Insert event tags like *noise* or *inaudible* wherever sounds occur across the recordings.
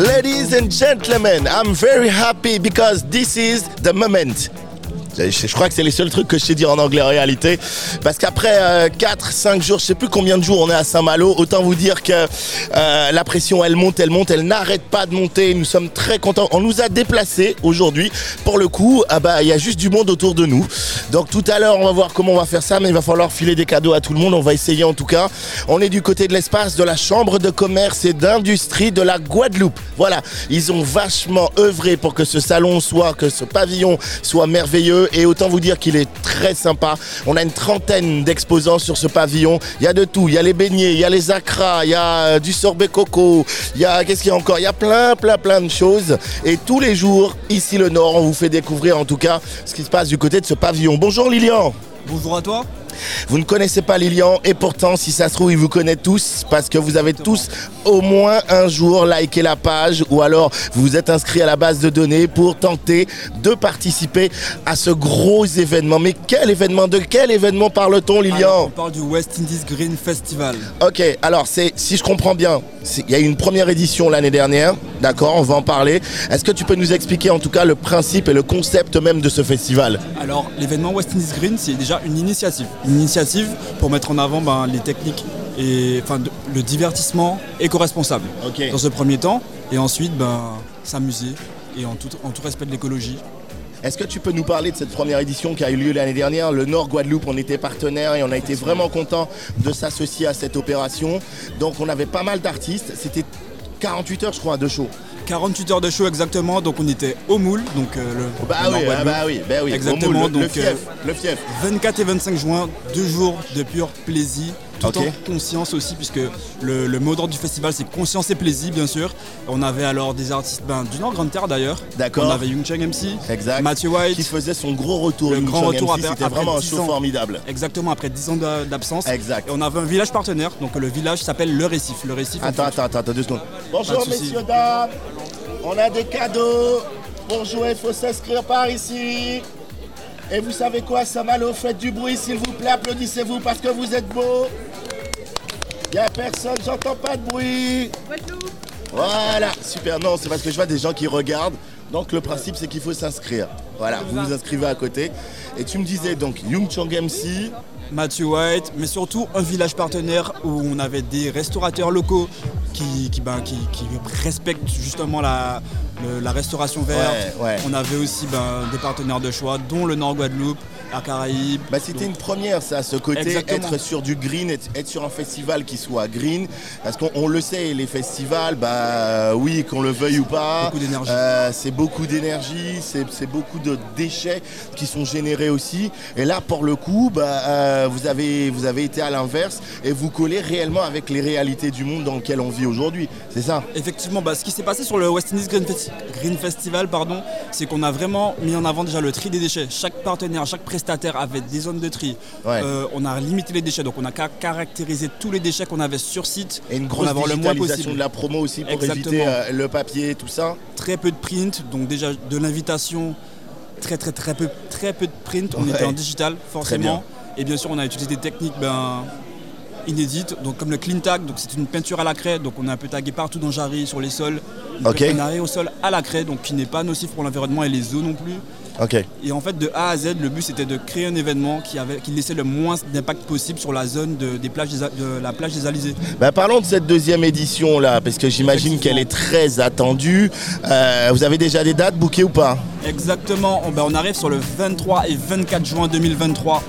Ladies and gentlemen, I'm very happy because this is the moment. Je crois que c'est les seuls trucs que je sais dire en anglais en réalité. Parce qu'après 4, euh, 5 jours, je sais plus combien de jours on est à Saint-Malo, autant vous dire que euh, la pression elle monte, elle monte, elle n'arrête pas de monter. Nous sommes très contents. On nous a déplacés aujourd'hui. Pour le coup, ah bah il y a juste du monde autour de nous. Donc tout à l'heure, on va voir comment on va faire ça, mais il va falloir filer des cadeaux à tout le monde. On va essayer en tout cas. On est du côté de l'espace de la Chambre de commerce et d'industrie de la Guadeloupe. Voilà, ils ont vachement œuvré pour que ce salon soit, que ce pavillon soit merveilleux et autant vous dire qu'il est très sympa. On a une trentaine d'exposants sur ce pavillon. Il y a de tout. Il y a les beignets, il y a les acras, il y a euh, du sorbet coco, il y a qu'est-ce qu'il y a encore? Il y a plein, plein, plein de choses. Et tous les jours, ici le Nord, on vous fait découvrir en tout cas ce qui se passe du côté de ce pavillon. Bonjour Lilian. Bonjour à toi. Vous ne connaissez pas Lilian et pourtant, si ça se trouve, il vous connaît tous parce que vous avez tous au moins un jour liké la page ou alors vous vous êtes inscrit à la base de données pour tenter de participer à ce gros événement. Mais quel événement De quel événement parle-t-on, Lilian On parle du West Indies Green Festival. Ok, alors c'est si je comprends bien, il y a eu une première édition l'année dernière, d'accord, on va en parler. Est-ce que tu peux nous expliquer en tout cas le principe et le concept même de ce festival? Alors l'événement West Indies Green, c'est déjà une initiative une initiative pour mettre en avant ben, les techniques et enfin, le divertissement éco-responsable dans ce premier temps et ensuite ben, s'amuser et en tout, en tout respect de l'écologie. Est-ce que tu peux nous parler de cette première édition qui a eu lieu l'année dernière Le Nord Guadeloupe, on était partenaire et on a été vraiment content de s'associer à cette opération. Donc on avait pas mal d'artistes. C'était 48 heures, je crois, de show. 48 heures de show exactement, donc on était au moule, donc euh, le. Bah, oui, ah bah oui, bah oui, exactement. donc, le fief, le fief. 24 et 25 juin, deux jours de pur plaisir tout en conscience aussi, puisque le, mot d'ordre du festival c'est conscience et plaisir, bien sûr. On avait alors des artistes ben, du Nord Grande Terre d'ailleurs. D'accord. On avait Young Chang MC, exact. Matthew White. Qui faisait son gros retour. Le grand retour C'était vraiment un show formidable. Exactement, après 10 ans d'absence. Exact. Et on avait un village partenaire, donc le village s'appelle Le Récif. Le Récif. Attends, attends, attends, deux secondes. Bonjour messieurs, dames. On a des cadeaux. Pour jouer, il faut s'inscrire par ici. Et vous savez quoi, Samalo, faites du bruit s'il vous plaît, applaudissez-vous parce que vous êtes beaux. Il a personne, j'entends pas de bruit. Voilà, super. Non, c'est parce que je vois des gens qui regardent. Donc le principe, c'est qu'il faut s'inscrire. Voilà, vous vous inscrivez à côté. Et tu me disais donc Young Chong MC. Matthew White, mais surtout un village partenaire où on avait des restaurateurs locaux qui, qui, ben, qui, respectent justement la, restauration verte. On avait aussi ben, des partenaires de choix, dont le Nord Guadeloupe, à Caraïbes. Bah, c'était une première, ça, ce côté, être sur du green, être, sur un festival qui soit green. Parce qu'on le sait, les festivals, bah oui, qu'on le veuille ou pas, euh, c'est beaucoup d'énergie, c'est beaucoup de déchets qui sont générés aussi. Et là, pour le coup, bah, euh, vous, avez, vous avez été à l'inverse et vous collez réellement avec les réalités du monde dans lequel on vit aujourd'hui. C'est ça Effectivement, bah, ce qui s'est passé sur le West Indies Green, Festival, pardon, c'est qu'on a vraiment mis en avant déjà le tri des déchets. Chaque partenaire, chaque prestataire avait des zones de tri. Euh, on a limité les déchets, donc on a caractérisé tous les déchets qu'on avait sur site. Et une grosse digitalisation de la promo aussi pour éviter euh, le papier, tout ça. Très peu de print, donc déjà de l'invitation, très très très peu, très peu de print. On était en digital forcément. Et bien sûr, on a utilisé des techniques ben, inédites, donc comme le clean tag, donc c'est une peinture à la craie, donc on a un peu tagué partout dans Jarry, sur les sols. Okay. Un arrêt au sol à la craie, donc qui n'est pas nocif pour l'environnement et les eaux non plus. Et en fait, de A à Z, le but c'était de créer un événement qui, avait, qui laissait le moins d'impact possible sur la zone de, des plages de la plage des Alizés. Bah, parlons de cette deuxième édition là, parce que j'imagine qu'elle est très attendue. Euh, vous avez déjà des dates bouquées ou pas? Exactement, on, bah, on arrive sur le 23 et 24 juin 2023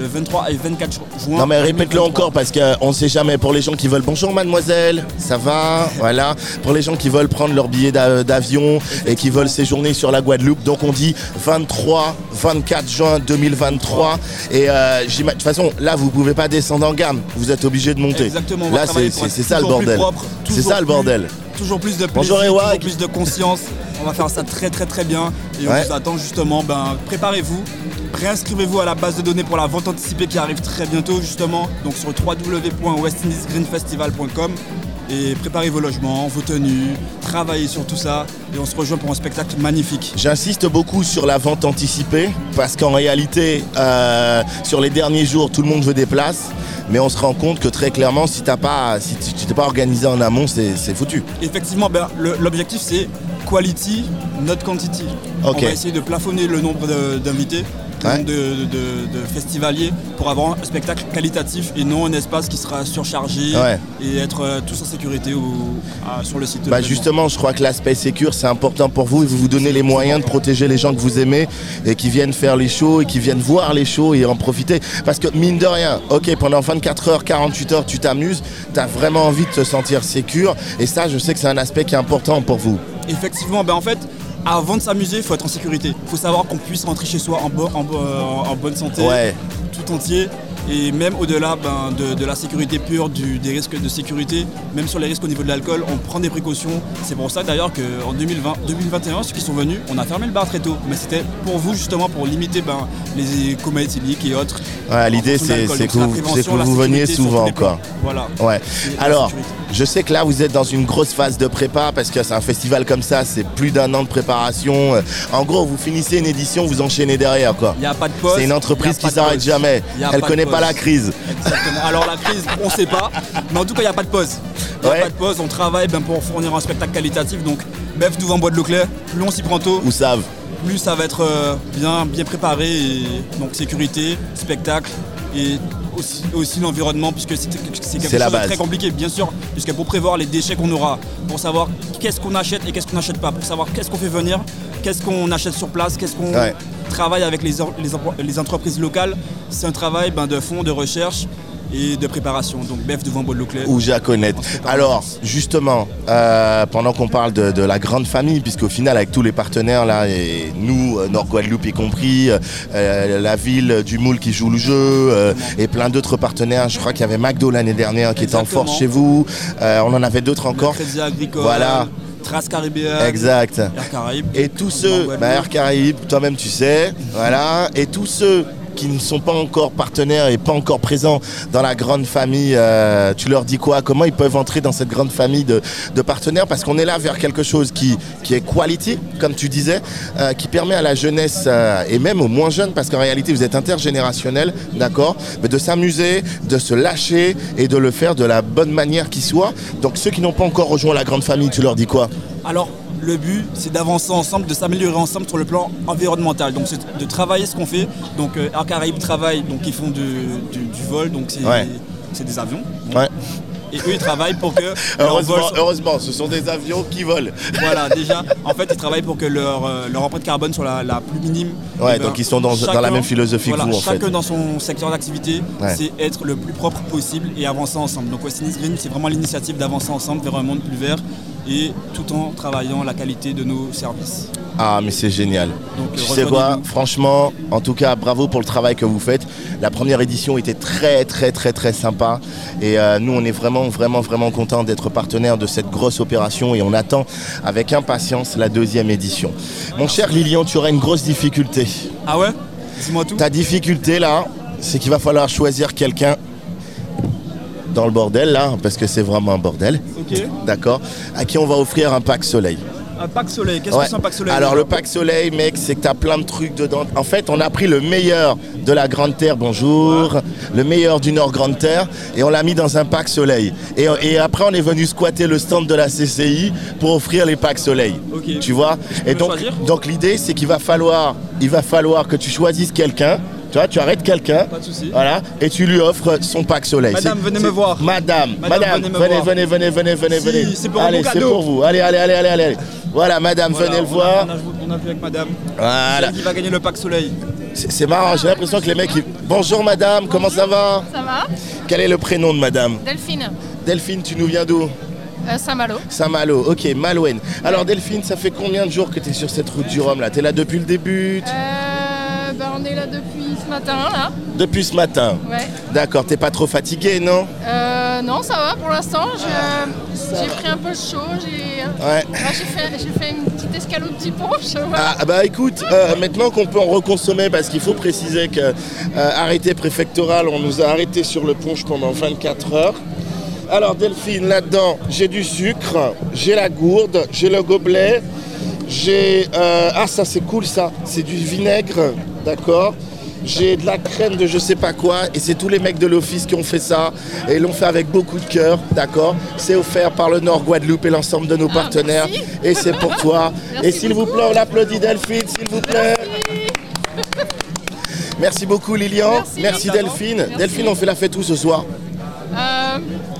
le 23 et 24 juin. Non mais répète-le encore parce qu'on ne sait jamais. Pour les gens qui veulent bonjour mademoiselle, ça va, voilà. Pour les gens qui veulent prendre leur billet d'avion et qui veulent séjourner sur la Guadeloupe, donc on dit 23, 24 juin 2023. Et euh, de toute façon, là vous pouvez pas descendre en gamme, vous êtes obligé de monter. Exactement. Là c'est ça le bordel. C'est ça le bordel. Toujours plus de plaisir, toujours plus de conscience. On va faire ça très très très bien et on vous attend justement. Ben, préparez-vous, réinscrivez-vous à la base de données pour la vente anticipée qui arrive très bientôt justement. Donc sur www.westindiesgreenfestival.com et préparez vos logements, vos tenues, travaillez sur tout ça et on se rejoint pour un spectacle magnifique. J'insiste beaucoup sur la vente anticipée parce qu'en réalité, euh, sur les derniers jours, tout le monde veut des places. Mais on se rend compte que très clairement, si, as pas, si tu t'es pas organisé en amont, c'est foutu. Effectivement, ben, l'objectif c'est quality, not quantity. On va essayer de plafonner le nombre d'invités de, festivaliers pour avoir un spectacle qualitatif et non un espace qui sera surchargé et être euh, tous en sécurité ou, sur le site. Bah justement, je crois que l'aspect sécur c'est important pour vous et vous vous donnez les moyens de protéger les gens que vous aimez et qui viennent faire les shows et qui viennent voir les shows et en profiter. Parce que mine de rien, ok, pendant 24 heures, 48 heures, tu t'amuses, tu as vraiment envie de te sentir sécure et ça, je sais que c'est un aspect qui est important pour vous. Effectivement, ben en fait, avant de s'amuser, il faut être en sécurité. Il faut savoir qu'on puisse rentrer chez soi en, en, bonne santé, tout entier. Et même au-delà ben, de, la sécurité pure, des risques de sécurité, même sur les risques au niveau de l'alcool, on prend des précautions. C'est pour ça d'ailleurs qu'en 2020, 2021, ceux qui sont venus, on a fermé le bar très tôt. Mais c'était pour vous justement pour limiter ben, les comas éthyliques et autres. L'idée c'est que, vous, veniez souvent encore. Voilà. Ouais. Alors, je sais que là vous êtes dans une grosse phase de prépa parce que c'est un festival comme ça, c'est plus d'un an de préparation. En gros, vous finissez une édition, vous enchaînez derrière quoi. Il n'y a pas de pause. C'est une entreprise qui s'arrête jamais. Elle connaît pas la crise. Exactement. Alors la crise, on ne sait pas, mais en tout cas, il n'y a pas de pause. Il n'y a pas de pause, on travaille ben, pour fournir un spectacle qualitatif. Donc, bœuf devant bois de l'eau claire, plus on s'y prend tôt. Ou savent. Plus ça va être euh, bien, bien préparé. Et, donc, sécurité, spectacle et aussi, l'environnement, puisque c'est quelque chose de très compliqué, bien sûr, puisque pour prévoir les déchets qu'on aura, pour savoir qu'est-ce qu'on achète et qu'est-ce qu'on n'achète pas, pour savoir qu'est-ce qu'on fait venir, qu'est-ce qu'on achète sur place, qu'est-ce qu'on travaille avec les, les, entreprises locales, c'est un travail ben, de fond, de recherche et de préparation. Donc BEF devant de Ou Jaconette. Alors, justement, euh, pendant qu'on parle de, la grande famille, puisqu'au final, avec tous les partenaires, là, et nous, euh, Nord Guadeloupe y compris, euh, la ville du Moule qui joue le jeu, et plein d'autres partenaires. Je crois qu'il y avait McDo l'année dernière qui était en force chez vous. on en avait d'autres encore. Agricole. Voilà. Trace caribéenne. Exact. Air Caraïbes. Et tous ceux, bah, Air Caraïbes, toi-même tu sais, voilà. Et tous ceux qui ne sont pas encore partenaires et pas encore présents dans la grande famille, euh, tu leur dis quoi? Comment ils peuvent entrer dans cette grande famille de, partenaires? Parce qu'on est là vers quelque chose qui, qui est quality, comme tu disais, euh, qui permet à la jeunesse euh, et même aux moins jeunes, parce qu'en réalité vous êtes intergénérationnel, d'accord, de s'amuser, de se lâcher et de le faire de la bonne manière qui soit. Donc ceux qui n'ont pas encore rejoint la grande famille, tu leur dis quoi? Alors le but, c'est d'avancer ensemble, de s'améliorer ensemble sur le plan environnemental. Donc, c'est de travailler ce qu'on fait. Donc, euh, Air Caraïbes travaille, donc ils font du, vol, donc c'est des avions. Et eux, ils travaillent pour que. *laughs* heureusement, ce sont des avions qui volent. *laughs* Voilà, déjà, en fait, ils travaillent pour que leur, euh, empreinte carbone soit la, plus minime. Ouais, donc ils sont dans, la même philosophie que vous, en chacun dans son secteur d'activité, c'est être le plus propre possible et avancer ensemble. Donc, West Green, c'est vraiment l'initiative d'avancer ensemble vers un monde plus vert et tout en travaillant la qualité de nos services. Ah mais c'est génial. Donc, tu sais quoi, franchement, en tout cas, bravo pour le travail que vous faites. La première édition était très très très très sympa et euh, nous on est vraiment vraiment vraiment contents d'être partenaire de cette grosse opération et on attend avec impatience la deuxième édition. Mon cher Lilian, tu auras une grosse difficulté. Ah ouais? Dis-moi tout. Ta difficulté là, c'est qu'il va falloir choisir quelqu'un dans le bordel là, parce que c'est vraiment un bordel. D'accord. À qui on va offrir un pack soleil. Un pack soleil, qu'est-ce que c'est un pack soleil Alors le pack soleil, mec, c'est que tu as plein de trucs dedans. En fait, on a pris le meilleur de la Grande Terre, bonjour, le meilleur du Nord Grande Terre, et on l'a mis dans un pack soleil. Et, après, on est venu squatter le stand de la CCI pour offrir les packs soleil. Tu vois Et donc, donc l'idée, c'est qu'il va falloir, il va falloir que tu choisisses quelqu'un tu vois, tu arrêtes quelqu'un. Voilà, et tu lui offres son pack soleil. Madame, venez me voir. Madame, madame, venez, venez, venez, venez, venez, venez, C'est pour allez, c'est pour vous. Allez, allez, allez, allez, allez. Voilà, madame, venez le voir. On a, vu avec madame. Voilà. Qui va gagner le pack soleil. C'est marrant, j'ai l'impression que les mecs. Bonjour madame, comment ça va? Ça va Quel est le prénom de madame? Delphine. Delphine, tu nous viens d'où? Euh, Saint-Malo. Saint-Malo, ok, Malouine. Alors Delphine, ça fait combien de jours que tu es sur cette route du Rhum là? T'es là depuis le début euh, On est là depuis ce matin là. Depuis ce matin Ouais. D'accord, t'es pas trop fatigué, non? Euh, Non, ça va pour l'instant. J'ai pris un peu chaud. J'ai ouais. j'ai fait, une petite escale au petit ponche. Ah, bah écoute, euh, maintenant qu'on peut en reconsommer, parce qu'il faut préciser que euh, arrêté préfectoral, on nous a arrêté sur le ponche pendant 24 heures. Alors Delphine, là-dedans, j'ai du sucre, j'ai la gourde, j'ai le gobelet, j'ai... Euh, ah ça c'est cool ça, c'est du vinaigre, d'accord j'ai de la crème de je sais pas quoi et c'est tous les mecs de l'office qui ont fait ça et l'ont fait avec beaucoup de cœur, d'accord C'est offert par le Nord Guadeloupe et l'ensemble de nos ah, partenaires et c'est pour toi. *laughs* et s'il vous plaît, on applaudit Delphine, s'il vous plaît. Merci. beaucoup Lilian, merci, Delphine. Delphine, on fait la fête où ce soir?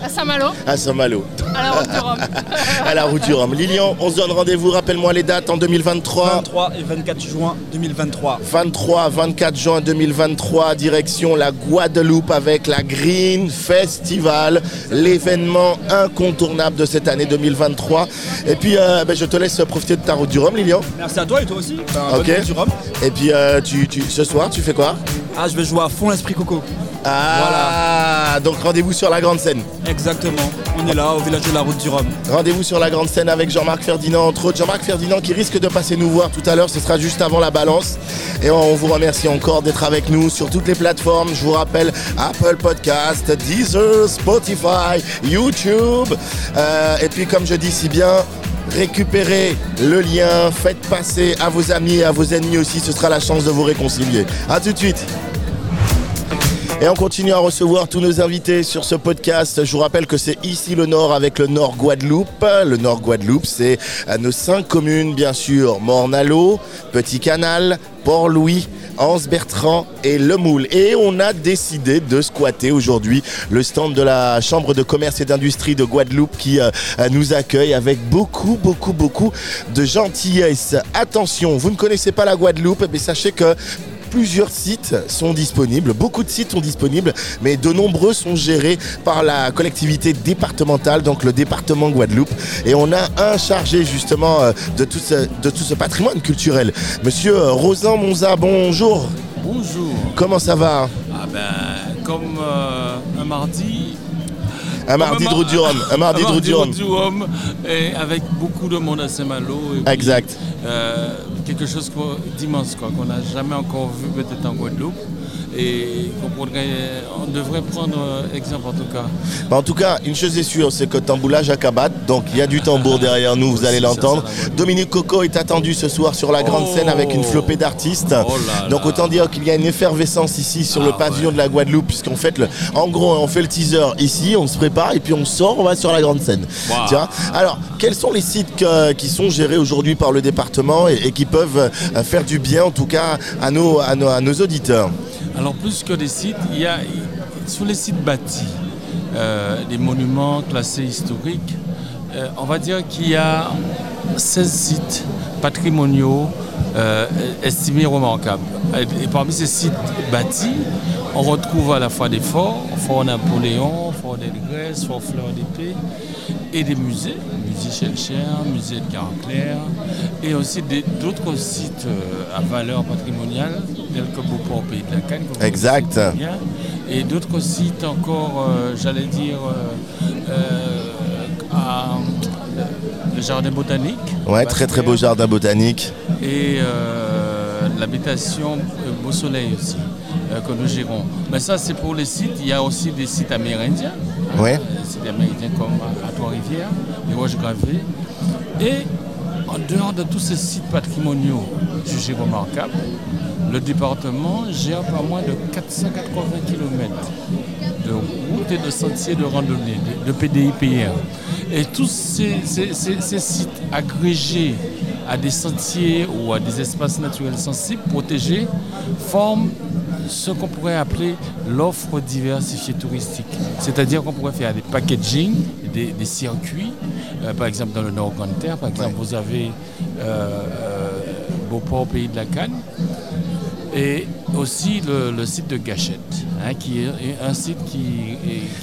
À Saint-Malo. À Saint-Malo. À la route du Rhum. *laughs* à la route du Rhum. Lilian, on se donne rendez-vous, rappelle-moi les dates en 2023. 23 et 24 juin 2023. 23, 24 juin 2023, direction la Guadeloupe avec la Green Festival, l'événement incontournable de cette année 2023. Et puis, euh, ben, je te laisse profiter de ta route du Rhum, Lilian. Merci à toi et toi aussi. ok. Du Rhum. Et puis, euh, tu, ce soir, tu fais quoi? Ah, je vais jouer à fond l'esprit coco. Ah, donc rendez-vous sur la grande scène. Exactement. On est là au village de la route du Rhum. Rendez-vous sur la grande scène avec Jean-Marc Ferdinand, entre autres. Jean-Marc Ferdinand qui risque de passer nous voir tout à l'heure. Ce sera juste avant la balance. Et on vous remercie encore d'être avec nous sur toutes les plateformes. Je vous rappelle Apple Podcast, Deezer, Spotify, YouTube. Euh, et puis, comme je dis si bien, récupérez le lien, faites passer à vos amis et à vos ennemis aussi. Ce sera la chance de vous réconcilier. A tout de suite. Et on continue à recevoir tous nos invités sur ce podcast. Je vous rappelle que c'est ici le Nord avec le Nord Guadeloupe. Le Nord Guadeloupe, c'est nos cinq communes, bien sûr. Mornalo, Petit Canal, Port-Louis, Anse-Bertrand et Le Moule. Et on a décidé de squatter aujourd'hui le stand de la Chambre de commerce et d'industrie de Guadeloupe qui euh, nous accueille avec beaucoup, beaucoup, beaucoup de gentillesse. Attention, vous ne connaissez pas la Guadeloupe, mais sachez que plusieurs sites sont disponibles, beaucoup de sites sont disponibles, mais de nombreux sont gérés par la collectivité départementale, donc le département Guadeloupe. Et on a un chargé justement euh, de tout ce, de tout ce patrimoine culturel. Monsieur euh, Rosan Monza, bonjour. Bonjour. Comment ça va? Ah ben, comme euh, un mardi, un mardi de route du Rhum. Un mardi de avec beaucoup de monde à Saint-Malo. Exact. Euh, quelque chose d'immense, quoi, qu'on n'a jamais encore vu peut-être en Guadeloupe et on devrait prendre exemple en tout cas. Bah, en tout cas, une chose est sûre, c'est que tamboulage à Kabat, donc il y a du tambour derrière nous, vous allez l'entendre. Dominique Coco est attendu ce soir sur la grande scène avec une flopée d'artistes. Oh donc autant dire qu'il y a une effervescence ici sur le ah pavillon de la Guadeloupe, puisqu'on fait le, en gros, on fait le teaser ici, on se prépare et puis on sort, on va sur la grande scène. Alors, quels sont les sites qui sont gérés aujourd'hui par le département et, qui peuvent euh, faire du bien, en tout cas, à nos, à nos auditeurs? Alors plus que des sites, il y a sur les sites bâtis, euh, des monuments classés historiques, euh, on va dire qu'il y a 16 sites patrimoniaux euh, estimés remarquables. Et, parmi ces sites bâtis, on retrouve à la fois des forts, Fort Napoléon, Fort des Grèce, Fort Fleur d'Épée, et des musées, musée Chelcher, musée de Caraclère, et aussi d'autres sites à valeur patrimoniale tels que Beauport, Pays de la Canne. Exact. Et d'autres sites encore, euh, j'allais dire, euh, euh, à, le jardin botanique. Ouais, très très beau jardin botanique. Et l'habitation Beau Soleil aussi, que nous gérons. Mais ça, c'est pour les sites. Il y a aussi des sites amérindiens. Ouais. des sites amérindiens comme à Trois-Rivières, les Roches Gravées. Et en dehors de tous ces sites patrimoniaux jugés remarquables, le département gère pas moins de 480 km de routes et de sentiers de randonnée, de, PDIPR. Et tous ces, sites agrégés à des sentiers ou à des espaces naturels sensibles protégés forment ce qu'on pourrait appeler l'offre diversifiée touristique. C'est-à-dire qu'on pourrait faire des packaging, des, circuits. Euh, par exemple, dans le Nord Grande Terre, par exemple, vous avez euh, euh, Beauport, Pays de la Cannes, et aussi le, site de Gachette, hein, qui est un site qui,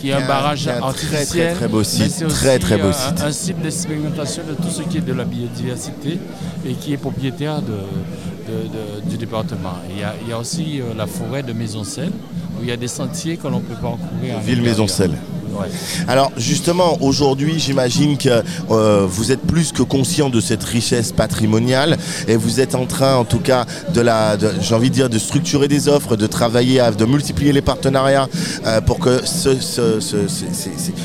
est, un barrage artificiel. Très, très, beau site. Très, très beau site. Un, site d'expérimentation de tout ce qui est de la biodiversité et qui est propriétaire de, du département. Il y, a, il y a aussi euh, la forêt de Maisoncelle, où il y a des sentiers que l'on peut parcourir. Ville Maisoncelle. Alors justement, aujourd'hui, j'imagine que euh, vous êtes plus que conscient de cette richesse patrimoniale et vous êtes en train, en tout cas, de la, j'ai envie de dire, de structurer des offres, de travailler, de multiplier les partenariats euh, pour que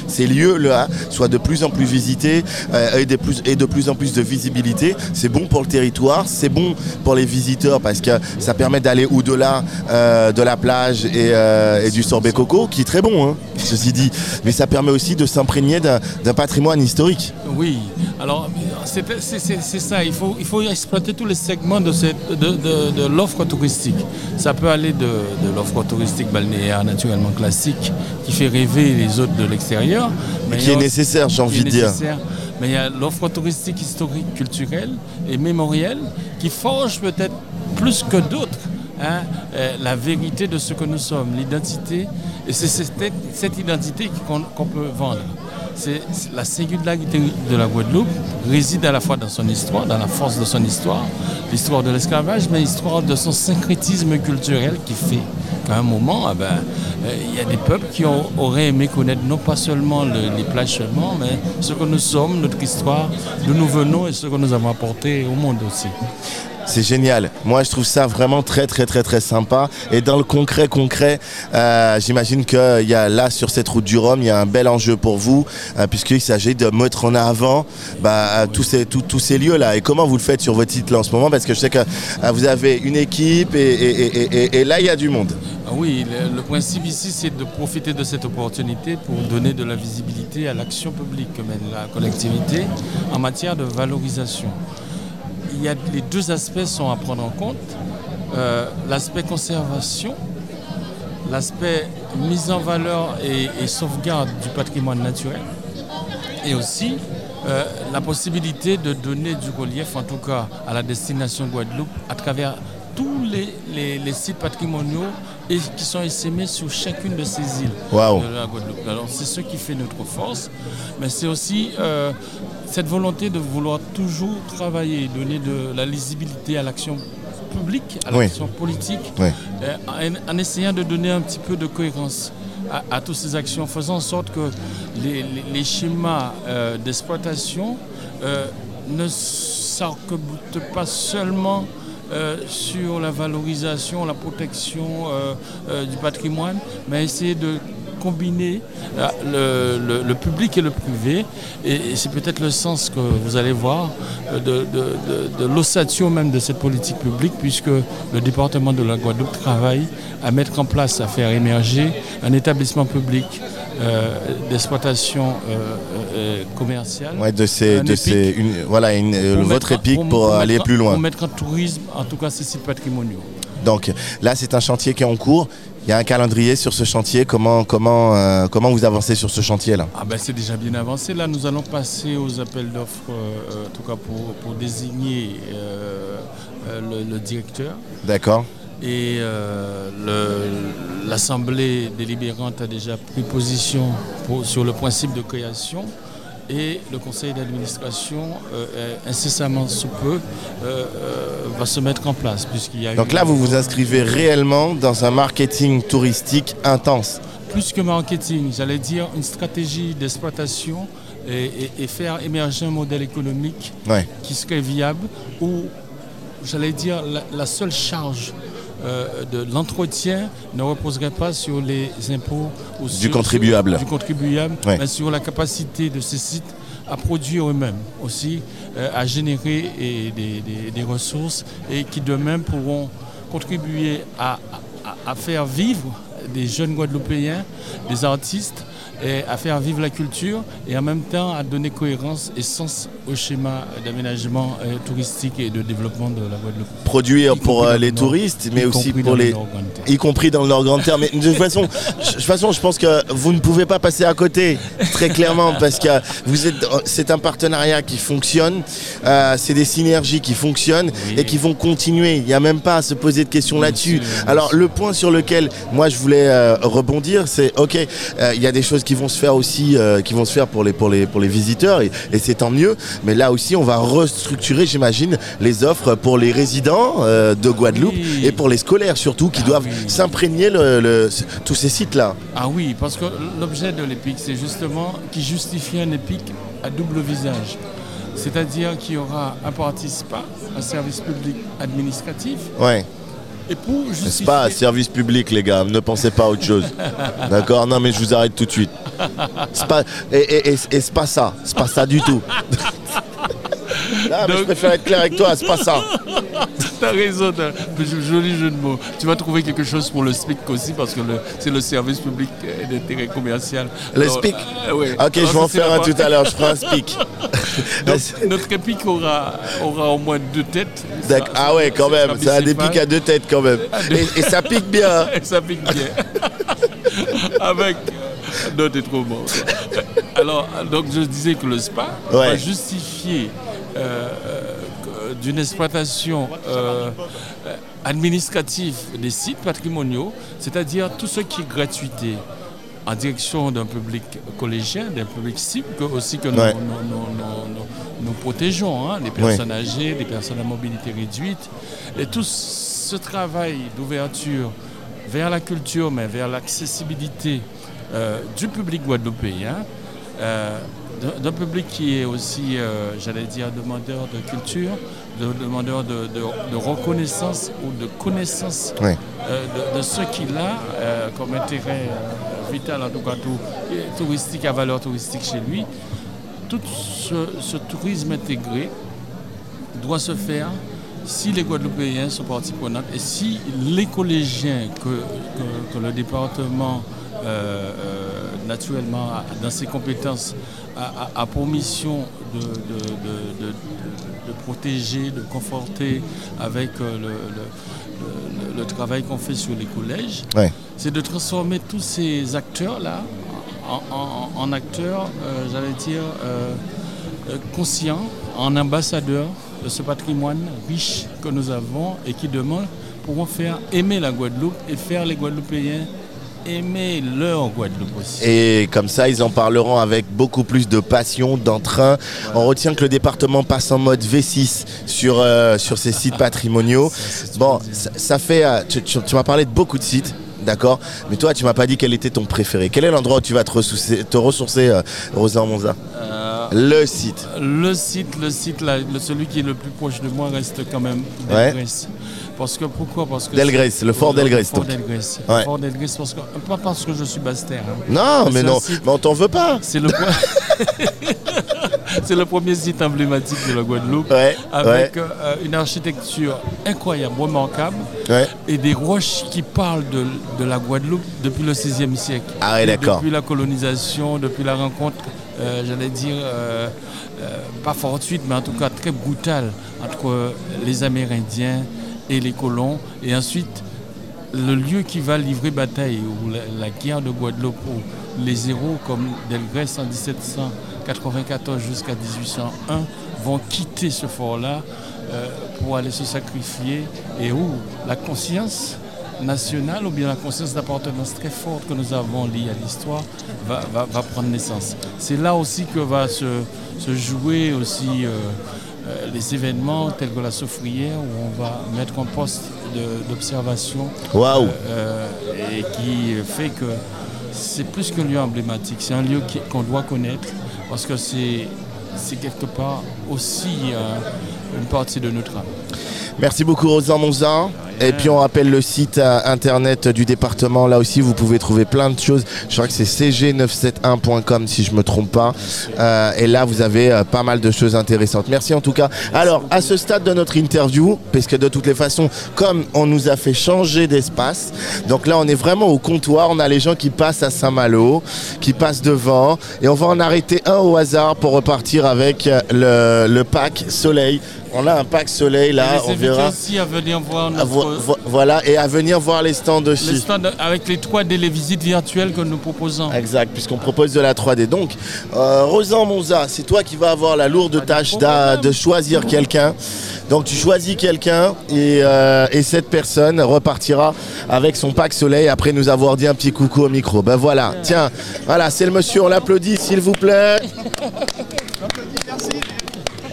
ces lieux-là soient de plus en plus visités euh, et, de plus, et de plus en plus de visibilité. C'est bon pour le territoire, c'est bon pour les visiteurs parce que ça permet d'aller au-delà de la plage et, du sorbet coco, qui est très bon, hein, ceci dit mais ça permet aussi de s'imprégner d'un patrimoine historique. Oui, alors c'est ça, il faut, il faut exploiter tous les segments de, de, l'offre touristique. Ça peut aller de, l'offre touristique balnéaire naturellement classique qui fait rêver les autres de l'extérieur. Mais qui est nécessaire, j'ai envie de dire. Mais il y a l'offre touristique historique, culturelle et mémorielle qui forge peut-être plus que d'autres Hein, euh, la vérité de ce que nous sommes, l'identité. Et c'est cette, identité qu'on peut vendre. C'est la singularité de la Guadeloupe réside à la fois dans son histoire, dans la force de son histoire, l'histoire de l'esclavage, mais l'histoire de son syncrétisme culturel qui fait qu'à un moment, ah ben, euh, il y a des peuples qui auraient aimé connaître non pas seulement les plages seulement, mais ce que nous sommes, notre histoire, d'où nous venons et ce que nous avons apporté au monde aussi. C'est génial. Moi, je trouve ça vraiment très, très, très, très sympa. Et dans le concret, concret, euh, j'imagine qu'il y a là, sur cette route du Rhum, il y a un bel enjeu pour vous, euh, puisqu'il s'agit de mettre en avant bah, tous ces, tous ces lieux-là. Et comment vous le faites sur votre site là en ce moment? Parce que je sais que euh, vous avez une équipe et, là, il y a du monde. Ah oui, le, principe ici, c'est de profiter de cette opportunité pour donner de la visibilité à l'action publique que mène la collectivité en matière de valorisation y a, les deux aspects sont à prendre en compte. Euh, l'aspect conservation, l'aspect mise en valeur et, sauvegarde du patrimoine naturel, et aussi euh, la possibilité de donner du relief, en tout cas à la destination Guadeloupe, à travers tous les, sites patrimoniaux et qui sont essaimés sur chacune de ces îles de la Guadeloupe. Alors c'est ce qui fait notre force, mais c'est aussi euh, cette volonté de vouloir toujours travailler, donner de la lisibilité à l'action publique, à l'action politique, euh, en, essayant de donner un petit peu de cohérence à, toutes ces actions, faisant en sorte que les, schémas euh, d'exploitation euh, ne s'arc pas seulement sur la valorisation, la protection du patrimoine, mais essayer de combiner euh, le, public et le privé. Et, c'est peut-être le sens que vous allez voir euh, de, de, l'ossature même de cette politique publique, puisque le département de la Guadeloupe travaille à mettre en place, à faire émerger un établissement public euh, d'exploitation commerciale. Ouais, de ces, de ces, voilà, une, votre épique pour, aller plus loin. Pour mettre en tourisme, en tout cas ces sites patrimoniaux. Donc là, c'est un chantier qui est en cours. Il y a un calendrier sur ce chantier. Comment, comment, euh, comment vous avancez sur ce chantier-là? Ah ben, C'est déjà bien avancé. Là, nous allons passer aux appels d'offres, euh, en tout cas pour, désigner euh, le, directeur. D'accord. Et l'Assemblée délibérante a déjà pris position sur le principe de création et le conseil d'administration, euh, incessamment sous peu, euh, euh, va se mettre en place. y a Donc là, vous vous inscrivez réellement dans un marketing touristique intense Plus que marketing, j'allais dire une stratégie d'exploitation et, faire émerger un modèle économique qui serait viable où, j'allais dire, la seule charge euh, de l'entretien ne reposerait pas sur les impôts ou du contribuable, du contribuable mais sur la capacité de ces sites à produire eux-mêmes aussi, euh, à générer des, ressources et qui demain pourront contribuer à, à faire vivre des jeunes Guadeloupéens, des artistes et à faire vivre la culture et en même temps à donner cohérence et sens au schéma d'aménagement euh, touristique et de développement de la Guadeloupe. Produire pour euh, les touristes, mais aussi pour les, y compris dans leur grand terme. Mais de toute façon, de toute façon, je pense que vous ne pouvez pas passer à côté, très clairement, parce que vous êtes, c'est un partenariat qui fonctionne, euh, c'est des synergies qui fonctionnent et qui vont continuer. Il n'y a même pas à se poser de questions là-dessus. Alors le point sur lequel moi je voulais rebondir, c'est ok, il y a des choses qui qui vont se faire aussi, qui vont se faire pour les, pour les, pour les visiteurs et, c'est tant mieux. Mais là aussi, on va restructurer, j'imagine, les offres pour les résidents de Guadeloupe et pour les scolaires surtout qui ah doivent s'imprégner le, tous ces sites-là. Ah oui, parce que l'objet de l'EPIC, c'est justement qui justifie un EPIC à double visage. C'est-à-dire qu'il y aura un participant, un service public administratif. Ouais. Et pour justifier... C'est pas un service public, les gars. Ne pensez pas à autre chose. *laughs* D'accord? Non, mais je vous arrête tout de suite. C'est pas... Et, et c'est pas ça. C'est pas ça du tout. *laughs* mais je préfère être clair avec toi, c'est pas ça. *laughs* T'as raison, joli jeu de mots. Tu vas trouver quelque chose pour le SPIC aussi parce que c'est le service public d'intérêt commercial. Le SPIC euh, Ok, je vais en faire un tout à l'heure, je ferai un SPIC. *laughs* notre épic aura, aura au moins deux têtes. ah ouais, quand même, a des pics à deux têtes quand même. Et, ça pique bien. Et ça pique bien. Avec. *laughs* Non, t'es trop bon. *laughs* Alors, donc je disais que le SPA va justifier euh, euh, d'une exploitation euh, administrative des sites patrimoniaux, c'est-à-dire tout ce qui est gratuité en direction d'un public collégien, d'un public cible que, aussi que nous, nous, protégeons, hein, les personnes âgées, les personnes à mobilité réduite. Et tout ce travail d'ouverture vers la culture, mais vers l'accessibilité du public guadeloupéen, d'un public qui est aussi, euh, j'allais dire, demandeur de culture, demandeur de, reconnaissance ou de connaissance euh, de, ce qu'il a euh, comme intérêt vital, en tout cas touristique, à valeur touristique chez lui. Tout ce, tourisme intégré doit se faire si les Guadeloupéens sont partie prenante et si les collégiens que, que le département naturellement dans ses compétences a, pour mission de, protéger, de conforter avec euh, le, travail qu'on fait sur les collèges, c'est de transformer tous ces acteurs-là en, acteurs, euh, j'allais dire, euh, conscients, en ambassadeurs de ce patrimoine riche que nous avons et qui demain pourront faire aimer la Guadeloupe et faire les Guadeloupéens aimer leur Guadeloupe aussi. Et comme ça, ils en parleront avec beaucoup plus de passion, d'entrain. On retient que le département passe en mode V6 sur, euh, sur ces sites patrimoniaux. bon, ça, fait. Euh, tu, m'as parlé de beaucoup de sites. D'accord Mais toi, tu m'as pas dit quel était ton préféré. Quel est l'endroit où tu vas te ressourcer, te ressourcer euh, Rosa Monza? Le site. Le site, le site, là, celui qui est le plus proche de moi reste quand même parce que pourquoi? Parce que Delgrès, le fort Delgrès. Le fort Delgrès. Fort Delgrès, parce que, pas parce que je suis bastère. Hein. Non, mais non, mais on t'en veut pas. C'est le *laughs* C'est le premier site emblématique de la Guadeloupe, avec euh, une architecture incroyable, remarquable, et des roches qui parlent de, la Guadeloupe depuis le 16e siècle. Ah d'accord. Depuis la colonisation, depuis la rencontre, euh, j'allais dire, euh, pas fortuite, mais en tout cas très brutale entre les Amérindiens, et les colons. Et ensuite, le lieu qui va livrer bataille, ou la, guerre de Guadeloupe, où les héros comme Delgrès en 1794 jusqu'à 1801 vont quitter ce fort-là euh, pour aller se sacrifier, et où la conscience nationale ou bien la conscience d'appartenance très forte que nous avons liée à l'histoire va, prendre naissance. C'est là aussi que va se, se jouer aussi euh, euh, les événements tels que la soufrière où on va mettre un poste d'observation euh, euh, et qui fait que c'est plus qu'un lieu emblématique, c'est un lieu qu'on doit connaître parce que c'est quelque part aussi une partie de notre âme. Merci beaucoup Rosan Monza. Et puis on rappelle le site euh, internet du département. Là aussi, vous pouvez trouver plein de choses. Je crois que c'est cg971.com si je me trompe pas. Euh, et là, vous avez euh, pas mal de choses intéressantes. Merci en tout cas. Alors, à ce stade de notre interview, parce que de toutes les façons, comme on nous a fait changer d'espace, donc là, on est vraiment au comptoir. On a les gens qui passent à Saint-Malo, qui passent devant, et on va en arrêter un au hasard pour repartir avec le, le pack Soleil on a un pack soleil là, on verra. aussi à venir voir Voilà, et à venir voir les stands aussi. Les stands avec les 3D, les visites virtuelles que nous proposons. Exact, puisqu'on propose de la 3D. Donc, euh, Rosan Monza, c'est toi qui vas avoir la lourde tâche de choisir quelqu'un. Donc tu choisis quelqu'un euh, et, cette personne repartira avec son pack soleil après nous avoir dit un petit coucou au micro. Ben voilà, tiens, voilà, c'est le monsieur, on l'applaudit s'il vous plaît. *laughs*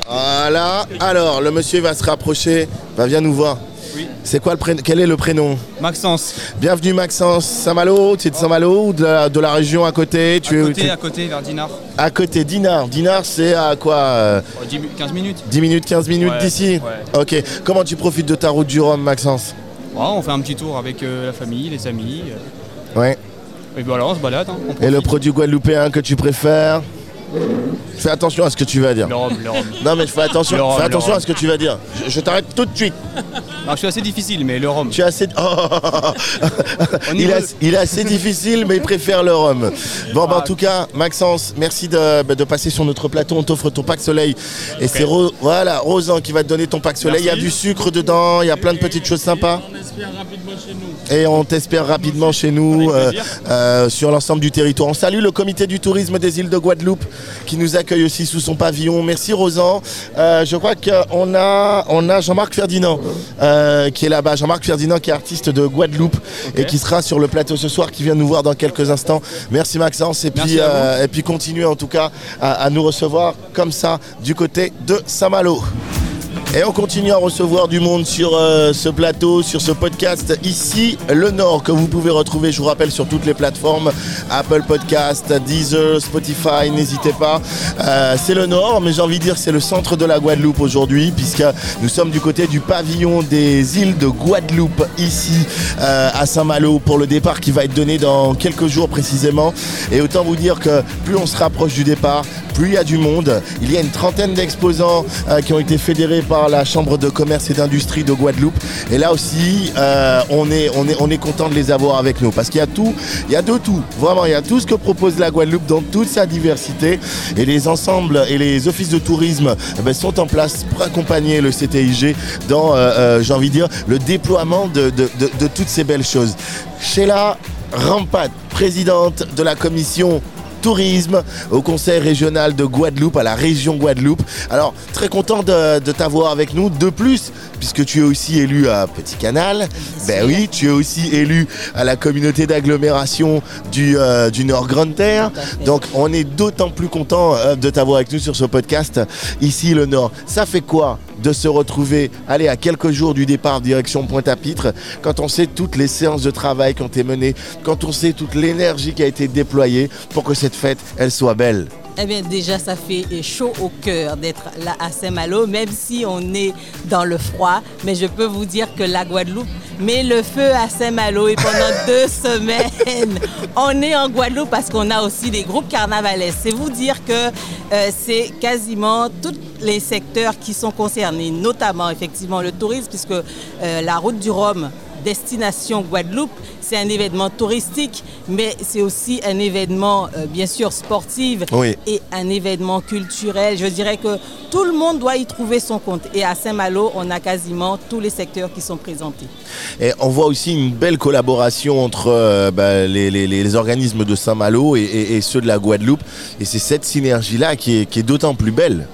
Voilà. Alors, le monsieur va se rapprocher. Va viens nous voir. Oui. C'est quoi le prénom Quel est le prénom Maxence. Bienvenue Maxence. Saint-Malo, tu es de Saint-Malo ou de la, région à côté? Tu À côté, à côté, vers Dinard. À côté, Dinard. Dinard, c'est à quoi 15 minutes. 10 minutes, 15 minutes d'ici? Ok. Comment tu profites de ta route du Rhum, Maxence? On fait un petit tour avec euh, la famille, les amis. Ouais. Et voilà, on se balade. Hein, Et le produit guadeloupéen que tu préfères? Fais attention à ce que tu vas dire. Non mais fais attention, fais attention à ce que tu vas dire. Je, t'arrête tout de suite. je suis assez difficile, mais le rhum. Tu es assez. *laughs* il, est, assez difficile, mais il préfère le rhum. Bon, bah, en tout cas, Maxence, merci de, bah, passer sur notre plateau. On t'offre ton pack soleil. Et c'est voilà, Rosan qui va te donner ton pack soleil. Il y a du sucre dedans, il y a plein de petites choses sympas. On espère rapidement. Et on t'espère rapidement chez nous, euh, euh, sur l'ensemble du territoire. On salue le comité du tourisme des îles de Guadeloupe qui nous accueille aussi sous son pavillon. Merci Rosan. Euh, je crois qu'on a, on a Jean-Marc Ferdinand qui est là-bas. Jean-Marc Ferdinand qui est artiste de Guadeloupe et qui sera sur le plateau ce soir, qui vient nous voir dans quelques instants. Merci Maxence et puis, et puis continuez en tout cas à, à nous recevoir comme ça du côté de Saint-Malo. Et on continue à recevoir du monde sur euh, ce plateau, sur ce podcast ici, le Nord, que vous pouvez retrouver, je vous rappelle, sur toutes les plateformes, Apple Podcast, Deezer, Spotify, n'hésitez pas. Euh, c'est le Nord, mais j'ai envie de dire c'est le centre de la Guadeloupe aujourd'hui, puisque nous sommes du côté du pavillon des îles de Guadeloupe, ici euh, à Saint-Malo, pour le départ qui va être donné dans quelques jours précisément. Et autant vous dire que plus on se rapproche du départ, plus il y a du monde. Il y a une trentaine d'exposants qui ont été fédérés par la Chambre de commerce et d'industrie de Guadeloupe. Et là aussi, euh, on, est, on, est, on est content de les avoir avec nous parce qu'il y a tout, il y a de tout. Vraiment, il y a tout ce que propose la Guadeloupe dans toute sa diversité. Et les ensembles et les offices de tourisme eh ben, sont en place pour accompagner le CTIG dans, euh, euh, j'ai envie de dire, le déploiement de, de toutes ces belles choses. Sheila Rampat, présidente de la commission tourisme au conseil régional de Guadeloupe, à la région Guadeloupe. Alors, très content de, t'avoir avec nous. De plus, puisque tu es aussi élu à Petit Canal, ben oui, tu es aussi élu à la communauté d'agglomération du, euh, du Nord Grande Terre. Donc, on est d'autant plus content euh, de t'avoir avec nous sur ce podcast ici, le Nord. Ça fait quoi de se retrouver, aller à quelques jours du départ direction Pointe-à-Pitre, quand on sait toutes les séances de travail qui ont été menées, quand on sait toute l'énergie qui a été déployée pour que cette fête, elle soit belle. Eh bien, déjà, ça fait chaud au cœur d'être là à Saint-Malo, même si on est dans le froid. Mais je peux vous dire que la Guadeloupe met le feu à Saint-Malo et pendant *laughs* deux semaines, on est en Guadeloupe parce qu'on a aussi des groupes carnavalesques. C'est vous dire que euh, c'est quasiment tous les secteurs qui sont concernés, notamment effectivement le tourisme, puisque euh, la route du Rhum destination Guadeloupe. C'est un événement touristique, mais c'est aussi un événement, euh, bien sûr, sportif et un événement culturel. Je dirais que tout le monde doit y trouver son compte. Et à Saint-Malo, on a quasiment tous les secteurs qui sont présentés. Et on voit aussi une belle collaboration entre euh, bah, les, organismes de Saint-Malo et, ceux de la Guadeloupe. Et c'est cette synergie-là qui est d'autant plus belle.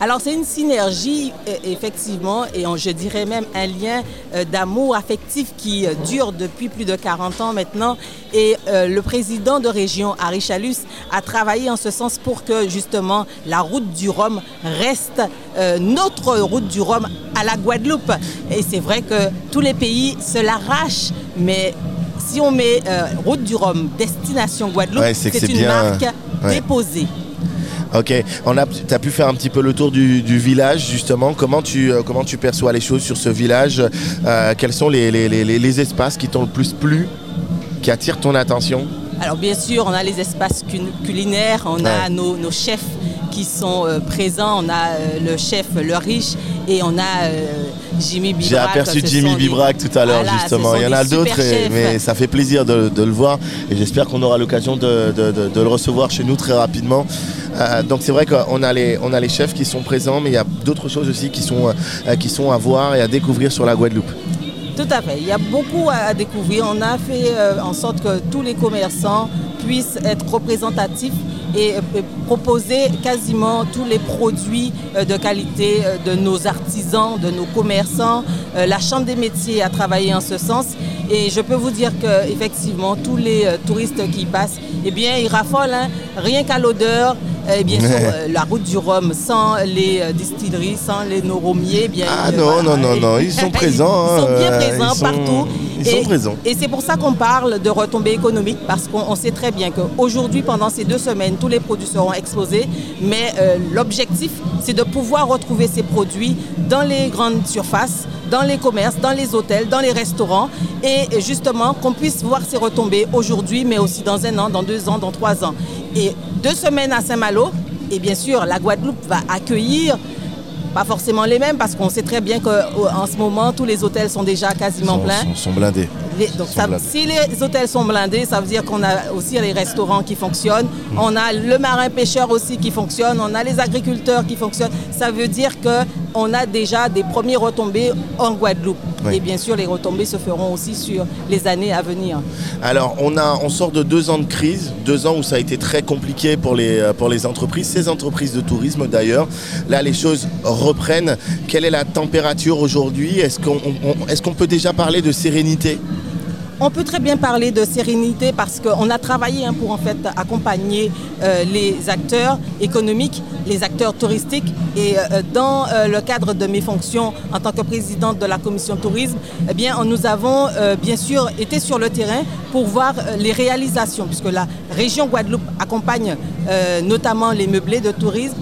Alors c'est une synergie e, effectivement et je dirais même un lien euh, d'amour affectif qui euh, dure depuis plus de 40 ans maintenant. Et euh, le président de région Harry Chalus a travaillé en ce sens pour que justement la route du Rhum reste notre route du Rhum à la Guadeloupe. Et c'est vrai que tous les pays se l'arrachent mais si on met route du Rhum destination Guadeloupe c'est une marque déposée. Ok, on a, tu as pu faire un petit peu le tour du, village justement. Comment tu, euh, comment tu perçois les choses sur ce village euh, Quels sont les, les, espaces qui t'ont le plus plu, qui attirent ton attention? Alors bien sûr, on a les espaces culinaires, on a nos, chefs qui sont euh, présents, on a le chef Le Riche et on a Jimmy Bibrac. J'ai aperçu Jimmy Bibrac tout à l'heure justement. Il y en a d'autres, mais ça fait plaisir de, le voir et j'espère qu'on aura l'occasion de, de, le recevoir chez nous très rapidement. Donc c'est vrai qu'on a, les, on a les chefs qui sont présents, mais il y a d'autres choses aussi qui sont, qui sont à voir et à découvrir sur la Guadeloupe. Tout à fait. Il y a beaucoup à découvrir. On a fait en sorte que tous les commerçants puissent être représentatifs et proposer quasiment tous les produits euh, de qualité euh, de nos artisans, de nos commerçants. Euh, la Chambre des métiers a travaillé en ce sens et je peux vous dire qu'effectivement, tous les touristes qui passent, eh bien, ils raffolent, hein. rien qu'à l'odeur, et bien sûr, la route du Rhum, sans les distilleries, sans les neuromiers, eh bien. Ah non, non, non, non, ils sont *laughs* présents. ils sont bien présents partout. Ils sont présents. Et c'est pour ça qu'on parle de retombées économiques, parce qu'on sait très bien qu'aujourd'hui, pendant ces deux semaines, tous les produits seront exposés. Mais euh, l'objectif, c'est de pouvoir retrouver ces produits dans les grandes surfaces, dans les commerces, dans les hôtels, dans les restaurants. Et justement, qu'on puisse voir ces retombées aujourd'hui, mais aussi dans un an, dans deux ans, dans trois ans. Et deux semaines à Saint-Malo, et bien sûr, la Guadeloupe va accueillir pas forcément les mêmes parce qu'on sait très bien qu'en ce moment, tous les hôtels sont déjà quasiment pleins. Sont, blindés. Donc si les hôtels sont blindés, ça veut dire qu'on a aussi les restaurants qui fonctionnent, mm. on a le marin pêcheur aussi qui fonctionne, on a les agriculteurs qui fonctionnent. Ça veut dire qu'on a déjà des premiers retombées en Guadeloupe. Et bien sûr, les retombées se feront aussi sur les années à venir. Alors, on, a, on sort de deux ans de crise, deux ans où ça a été très compliqué pour les, euh, pour les entreprises, ces entreprises de tourisme d'ailleurs. Là, les choses reprennent. Quelle est la température aujourd'hui? Est-ce qu'on est qu'on peut déjà parler de sérénité? On peut très bien parler de sérénité parce qu'on a travaillé hein, pour en fait accompagner euh, les acteurs économiques, les acteurs touristiques. Et euh, dans euh, le cadre de mes fonctions en tant que présidente de la commission tourisme, eh bien, nous avons bien sûr été sur le terrain pour voir les réalisations, puisque la région Guadeloupe accompagne notamment les meublés de tourisme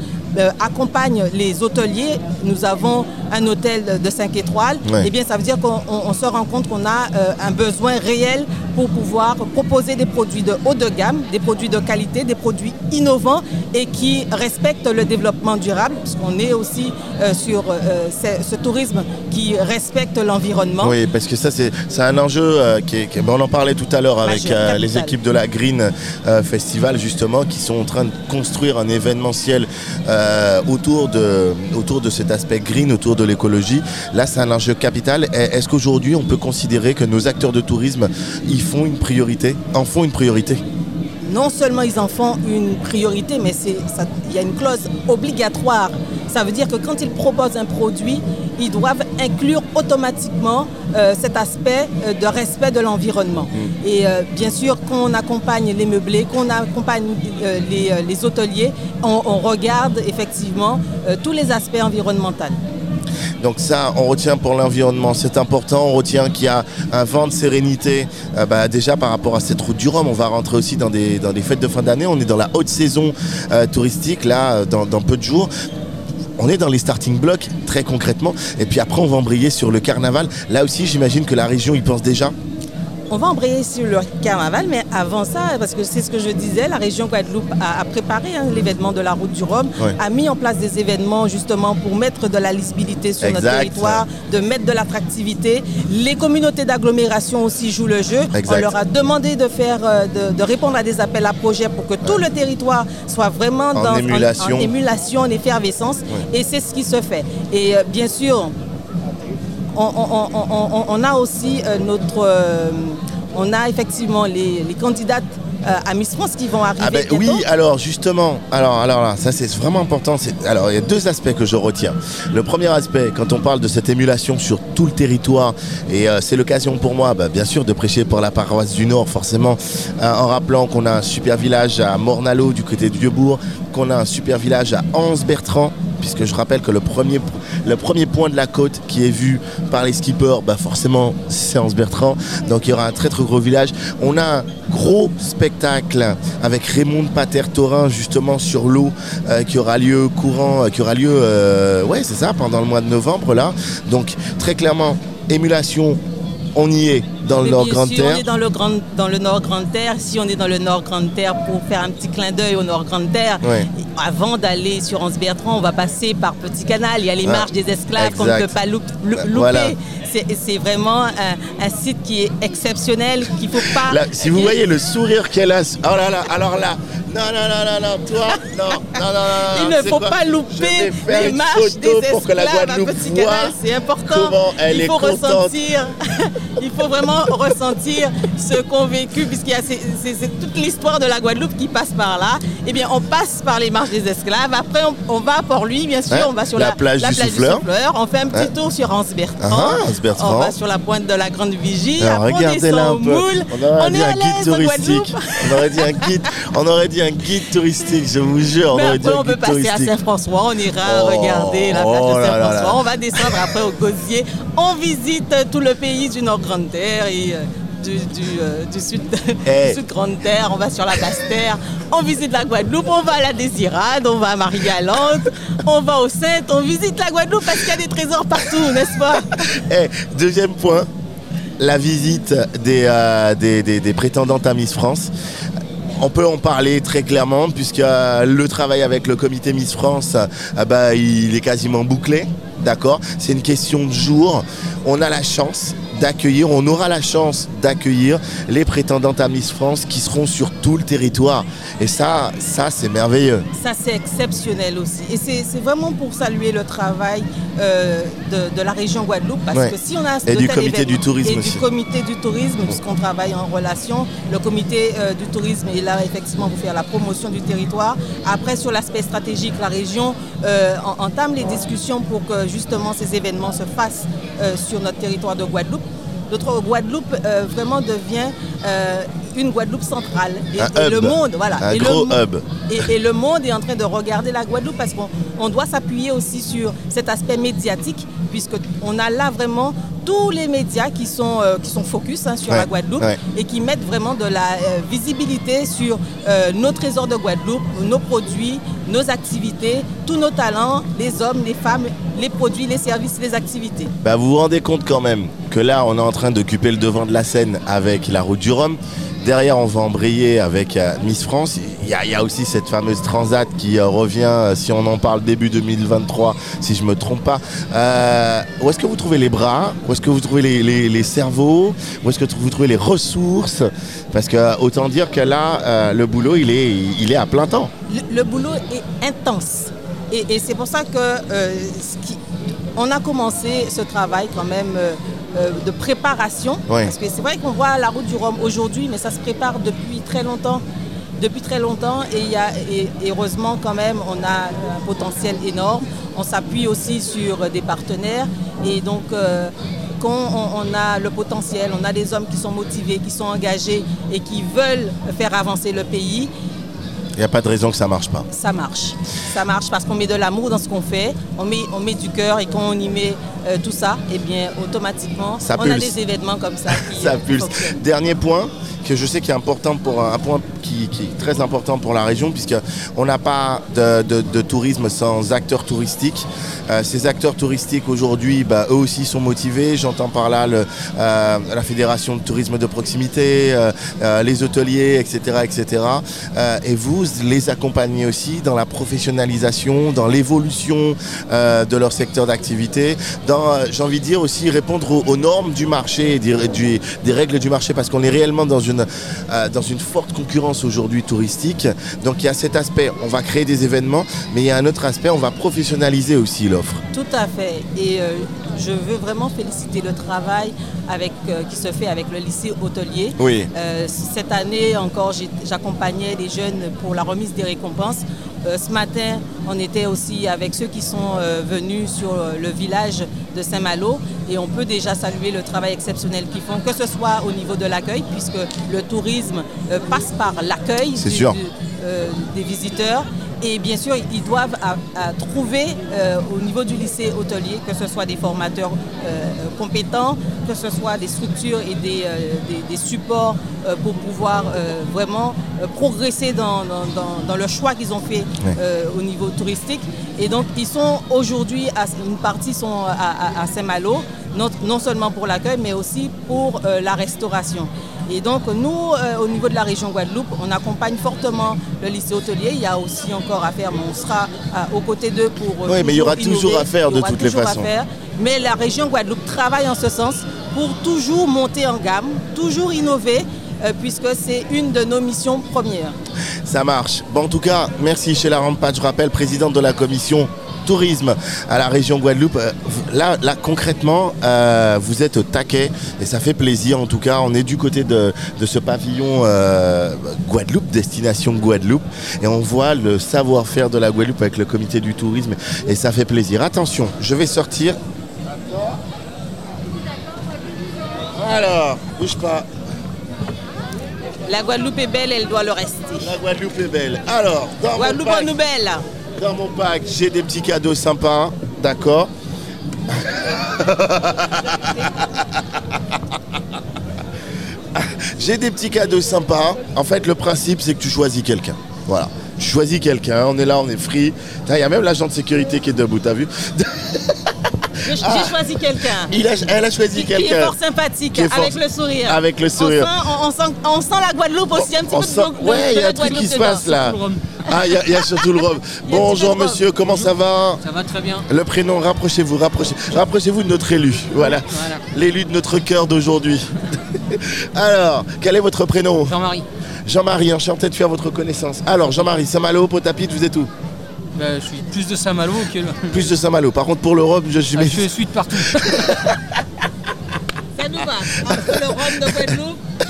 accompagne les hôteliers. Nous avons un hôtel de 5 étoiles. Eh bien, ça veut dire qu'on se rend compte qu'on a euh, un besoin réel pour pouvoir proposer des produits de haut de gamme, des produits de qualité, des produits innovants et qui respectent le développement durable, puisqu'on est aussi euh, sur ce, tourisme qui respecte l'environnement. Oui, parce que ça, c'est un enjeu qui, on en parlait tout à l'heure avec les équipes de la Green Festival, justement, qui sont en train de construire un événementiel euh, autour, de, cet aspect green, autour de l'écologie. Là, c'est un enjeu capital. Est-ce qu'aujourd'hui, on peut considérer que nos acteurs de tourisme y en font une priorité? Non seulement ils en font une priorité, mais il y a une clause obligatoire. Ça veut dire que quand ils proposent un produit, ils doivent inclure automatiquement euh, cet aspect euh, de respect de l'environnement. Mm. Et euh, bien sûr, quand on accompagne les meublés, qu'on accompagne les, hôteliers, on, on, regarde effectivement tous les aspects environnementaux. Donc ça, on retient pour l'environnement, c'est important. On retient qu'il y a un vent de sérénité. Bah, déjà par rapport à cette route du Rhum, on va rentrer aussi dans des, dans des fêtes de fin d'année. On est dans la haute saison touristique, là, dans, dans peu de jours on est dans les starting blocks très concrètement et puis après on va embrayer sur le carnaval. Là aussi j'imagine que la région y pense déjà. On va embrayer sur le carnaval, mais avant ça, parce que c'est ce que je disais, la région Guadeloupe a, préparé hein, l'événement de la route du Rhum, a mis en place des événements justement pour mettre de la lisibilité sur notre territoire, de mettre de l'attractivité. Les communautés d'agglomération aussi jouent le jeu. On leur a demandé de faire, euh, de, répondre à des appels à projets pour que tout le territoire soit vraiment en dans émulation. En, émulation, en effervescence. Et c'est ce qui se fait. Et euh, bien sûr, on, a aussi euh, notre... Euh, on a effectivement les, candidates euh, à Miss France qui vont arriver. Ah ben oui, alors justement, alors, alors là, ça c'est vraiment important. Alors il y a deux aspects que je retiens. Le premier aspect, quand on parle de cette émulation sur tout le territoire, et c'est l'occasion pour moi, bah, bien sûr, de prêcher pour la paroisse du Nord, forcément, en rappelant qu'on a un super village à Mornalo du côté de Vieuxbourg, qu'on a un super village à Anse-Bertrand puisque je rappelle que le premier, le premier point de la côte qui est vu par les skippers, bah forcément c'est Anse Bertrand, donc il y aura un très très gros village. On a un gros spectacle avec Raymond Pater Torin justement sur l'eau euh, qui aura lieu courant, euh, qui aura lieu, euh, ouais c'est ça, pendant le mois de novembre là. Donc très clairement, émulation, on y est dans le Nord Grande Terre. On est dans le, grand, dans le Nord Grande Terre. Si on est dans le Nord Grande Terre pour faire un petit clin d'œil au Nord Grande Terre, avant d'aller sur Anse Bertrand, on va passer par Petit Canal. Il y a les marches des esclaves qu'on ne peut pas louper. C'est vraiment un, site qui est exceptionnel, qu'il faut pas. si vous voyez le sourire qu'elle a, oh là là, alors là, non, non, non, non, non, toi, non, non, non, non. *laughs* Il ne faut pas louper les marches des esclaves à Petit Canal, c'est important. elle Il faut ressentir, *laughs* il faut vraiment ressentir ce qu'ont vécu, puisqu'il y a c'est toute l'histoire de la Guadeloupe qui passe par là. Eh bien, on passe par les marches des esclaves. Après, on, va à Port-Louis, bien sûr. on va sur la, plage, du, souffleur. On fait un petit tour sur Anse Bertrand. Ah, on va sur la pointe de la Grande Vigie. regardez là un peu. On aurait dit un guide touristique. On aurait dit un guide. On aurait dit un guide touristique. Je vous jure. On aurait dit on peut passer à Saint-François. On ira oh, regarder la plage de oh Saint-François. On va descendre après au Gosier. On visite tout le pays du Nord-Grande-Terre et euh, du, euh, sud, *laughs* eh. sud Grande Terre, on va sur la Basse Terre, on visite la Guadeloupe, on va à la Désirade, on va à Marie-Galante, on va au Sainte, on visite la Guadeloupe parce qu'il y a des trésors partout, n'est-ce pas? *laughs* Eh, Deuxième point, la visite des, euh, des, des, prétendantes à Miss France. On peut en parler très clairement puisque le travail avec le comité Miss France, bah, il est quasiment bouclé. D'accord? C'est une question de jour. On a la chance d'accueillir, on aura la chance d'accueillir les prétendantes à Miss France qui seront sur tout le territoire. Et ça, ça c'est merveilleux. Ça, c'est exceptionnel aussi. Et c'est vraiment pour saluer le travail euh, de, la région Guadeloupe. Parce que si on a et du comité du tourisme et du comité du tourisme, puisqu'on travaille en relation, le comité euh, du tourisme est là effectivement pour faire la promotion du territoire. Après, sur l'aspect stratégique, la région euh, entame les discussions pour que justement ces événements se fassent sur notre territoire de Guadeloupe notre Guadeloupe euh, vraiment devient euh, une Guadeloupe centrale. Et, le monde, voilà. Un gros hub. Et, le monde est en train de regarder la Guadeloupe parce qu'on doit s'appuyer aussi sur cet aspect médiatique, puisqu'on a là vraiment tous les médias qui sont, euh, qui sont focus hein, sur la Guadeloupe et qui mettent vraiment de la visibilité sur nos trésors de Guadeloupe, nos produits, nos activités, tous nos talents, les hommes, les femmes, les produits, les services, les activités. Bah vous vous rendez compte quand même que là, on est en train d'occuper le devant de la scène avec la route du Rhum. Derrière, on va embrayer avec euh, Miss France. Il y, a, aussi cette fameuse Transat qui euh, revient, euh, si on en parle début 2023, si je ne me trompe pas. où est-ce que vous trouvez les bras? Où est-ce que vous trouvez les, cerveaux? Où est-ce que vous trouvez les ressources? Parce que autant dire que là, le boulot, il est, il est à plein temps. Le, boulot est intense. Et, c'est pour ça que on a commencé ce travail quand même euh, de préparation. Parce que c'est vrai qu'on voit la route du Rhum aujourd'hui, mais ça se prépare depuis très longtemps. Depuis très longtemps et, y a, heureusement quand même on a un potentiel énorme. On s'appuie aussi sur des partenaires et donc euh, quand on, a le potentiel, on a des hommes qui sont motivés, qui sont engagés et qui veulent faire avancer le pays, il n'y a pas de raison que ça marche pas. Ça marche. Ça marche parce qu'on met de l'amour dans ce qu'on fait, on met, on met du cœur et quand on y met euh, tout ça, eh bien automatiquement, on a des événements comme ça. *laughs* Qui, ça pulse. Dernier point, que je sais qui est important pour un point qui, est très important pour la région puisqu'on n'a pas de, tourisme sans acteurs touristiques. Euh, ces acteurs touristiques aujourd'hui, bah, eux aussi sont motivés. J'entends par là euh, la fédération de tourisme de proximité, euh, les hôteliers, etc., etc. et vous les accompagnez aussi dans la professionnalisation, dans l'évolution de leur secteur d'activité, dans, j'ai envie de dire aussi répondre aux, normes du marché, des, des règles du marché parce qu'on est réellement dans une euh, dans une forte concurrence aujourd'hui touristique. Donc il y a cet aspect, on va créer des événements, mais il y a un autre aspect, on va professionnaliser aussi l'offre. Tout à fait. Et euh, je veux vraiment féliciter le travail avec, euh, qui se fait avec le lycée hôtelier. Oui. cette année encore, j'accompagnais les jeunes pour la remise des récompenses. Ce matin, on était aussi avec ceux qui sont venus sur le village de Saint-Malo et on peut déjà saluer le travail exceptionnel qu'ils font, que ce soit au niveau de l'accueil, puisque le tourisme euh, passe par l'accueil euh, des visiteurs Et bien sûr, ils doivent trouver euh, au niveau du lycée hôtelier, que ce soit des formateurs euh, compétents, que ce soit des structures et des, des, supports pour pouvoir vraiment progresser dans, dans, le choix qu'ils ont fait au niveau touristique. Et donc, ils sont aujourd'hui, une partie sont à, Saint-Malo, non, non, seulement pour l'accueil, mais aussi pour la restauration. Et donc nous, euh, au niveau de la région Guadeloupe, on accompagne fortement le lycée hôtelier. Il y a aussi encore à faire, mais on sera euh, aux côtés d'eux pour... Euh, oui, mais il y aura toujours à faire de toutes les façons. Mais la région Guadeloupe travaille en ce sens pour toujours monter en gamme, toujours innover, puisque c'est une de nos missions premières. Ça marche. Bon, en tout cas, merci chez la Rampat, je rappelle, présidente de la commission tourisme à la région Guadeloupe. Euh, là, là concrètement, euh, vous êtes au taquet et ça fait plaisir. En tout cas, on est du côté de, ce pavillon euh, Guadeloupe, destination Guadeloupe, et on voit le savoir-faire de la Guadeloupe avec le comité du tourisme et ça fait plaisir. Attention, je vais sortir. Alors, bouge pas. La Guadeloupe est belle, elle doit le rester. La Guadeloupe est belle. Alors, dans Guadeloupe en nouvelle. Dans mon pack, j'ai des petits cadeaux sympas, d'accord *laughs* J'ai des petits cadeaux sympas. En fait, le principe, c'est que tu choisis quelqu'un. Voilà. Tu choisis quelqu'un, on est là, on est free. Il y a même l'agent de sécurité qui est debout, t'as vu *laughs* J'ai ah. choisi quelqu'un. elle a choisi quelqu'un. Qui est fort sympathique, avec le sourire. Avec le sourire. On sent, on sent, la Guadeloupe aussi, un petit peu de Ouais, il y a un truc qui se passe là. Ah, il y, a surtout le rhum. Bonjour monsieur, comment ça va Ça va très bien. Le prénom, rapprochez-vous, rapprochez, rapprochez-vous de notre élu. Voilà. L'élu de notre cœur d'aujourd'hui. *laughs* Alors, quel est votre prénom? Jean-Marie. Jean-Marie, enchanté de faire votre connaissance. Alors, Jean-Marie, Saint-Malo, Potapit, vous êtes où? Bah, je suis plus de Saint-Malo que... *laughs* Plus de Saint-Malo. Par contre, pour l'Europe, je suis... Ah, je suis de partout. *laughs* Ça nous va. Entre le de Guadeloupe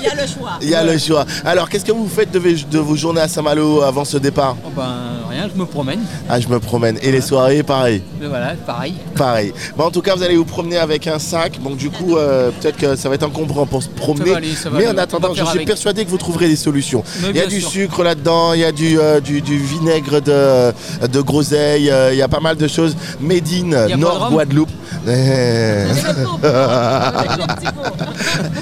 y a le choix. Il y a le choix. Alors, qu'est-ce que vous faites de, vos journées à Saint-Malo avant ce départ? Oh ben, Rien, je me promène. Ah, je me promène. Et les soirées, pareil? Voilà, pareil. Pareil. Bon, en tout cas, vous allez vous promener avec un sac. Donc, du coup, euh, peut-être que ça va être encombrant pour se promener. Mais en attendant, je suis persuadé que vous trouverez des solutions. il y a du sucre là-dedans, il y a du, euh, du, vinaigre de, de groseille, euh, il y a pas mal de choses. Médine, Nord Guadeloupe. *laughs*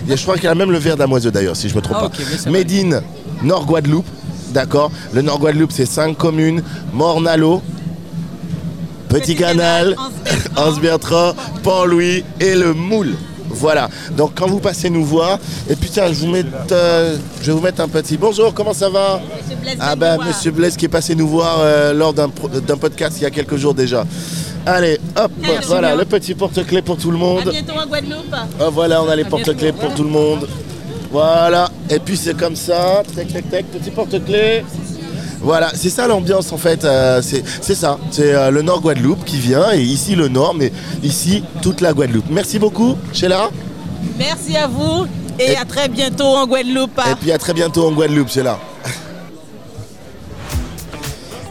je crois qu'il y a même le verre d'amoiselle d'ailleurs, si je me trompe ah, pas. Médine, Nord Guadeloupe, d'accord. Le Nord Guadeloupe, c'est cinq communes Mornalo, Petit, Canal, Anse-Bertrand, Pont-Louis et le Moule. Voilà. Donc quand vous passez nous voir, et puis tiens, je vous mets, euh, je vais vous mettre un petit bonjour. Comment ça va? Ah ben Monsieur Blaise qui est passé nous voir euh, lors d'un podcast il y a quelques jours déjà. Allez, hop, voilà le petit porte-clés pour tout le monde. À bientôt en Guadeloupe. Oh, voilà, on a les porte-clés pour tout le monde. Voilà, et puis c'est comme ça, tac tac tac, petit porte-clés. Voilà, c'est ça l'ambiance en fait, euh, c'est ça, c'est euh, le Nord Guadeloupe qui vient, et ici le Nord, mais ici toute la Guadeloupe. Merci beaucoup, Sheila. Merci à vous, et, à très bientôt en Guadeloupe. Et puis à très bientôt en Guadeloupe, Sheila.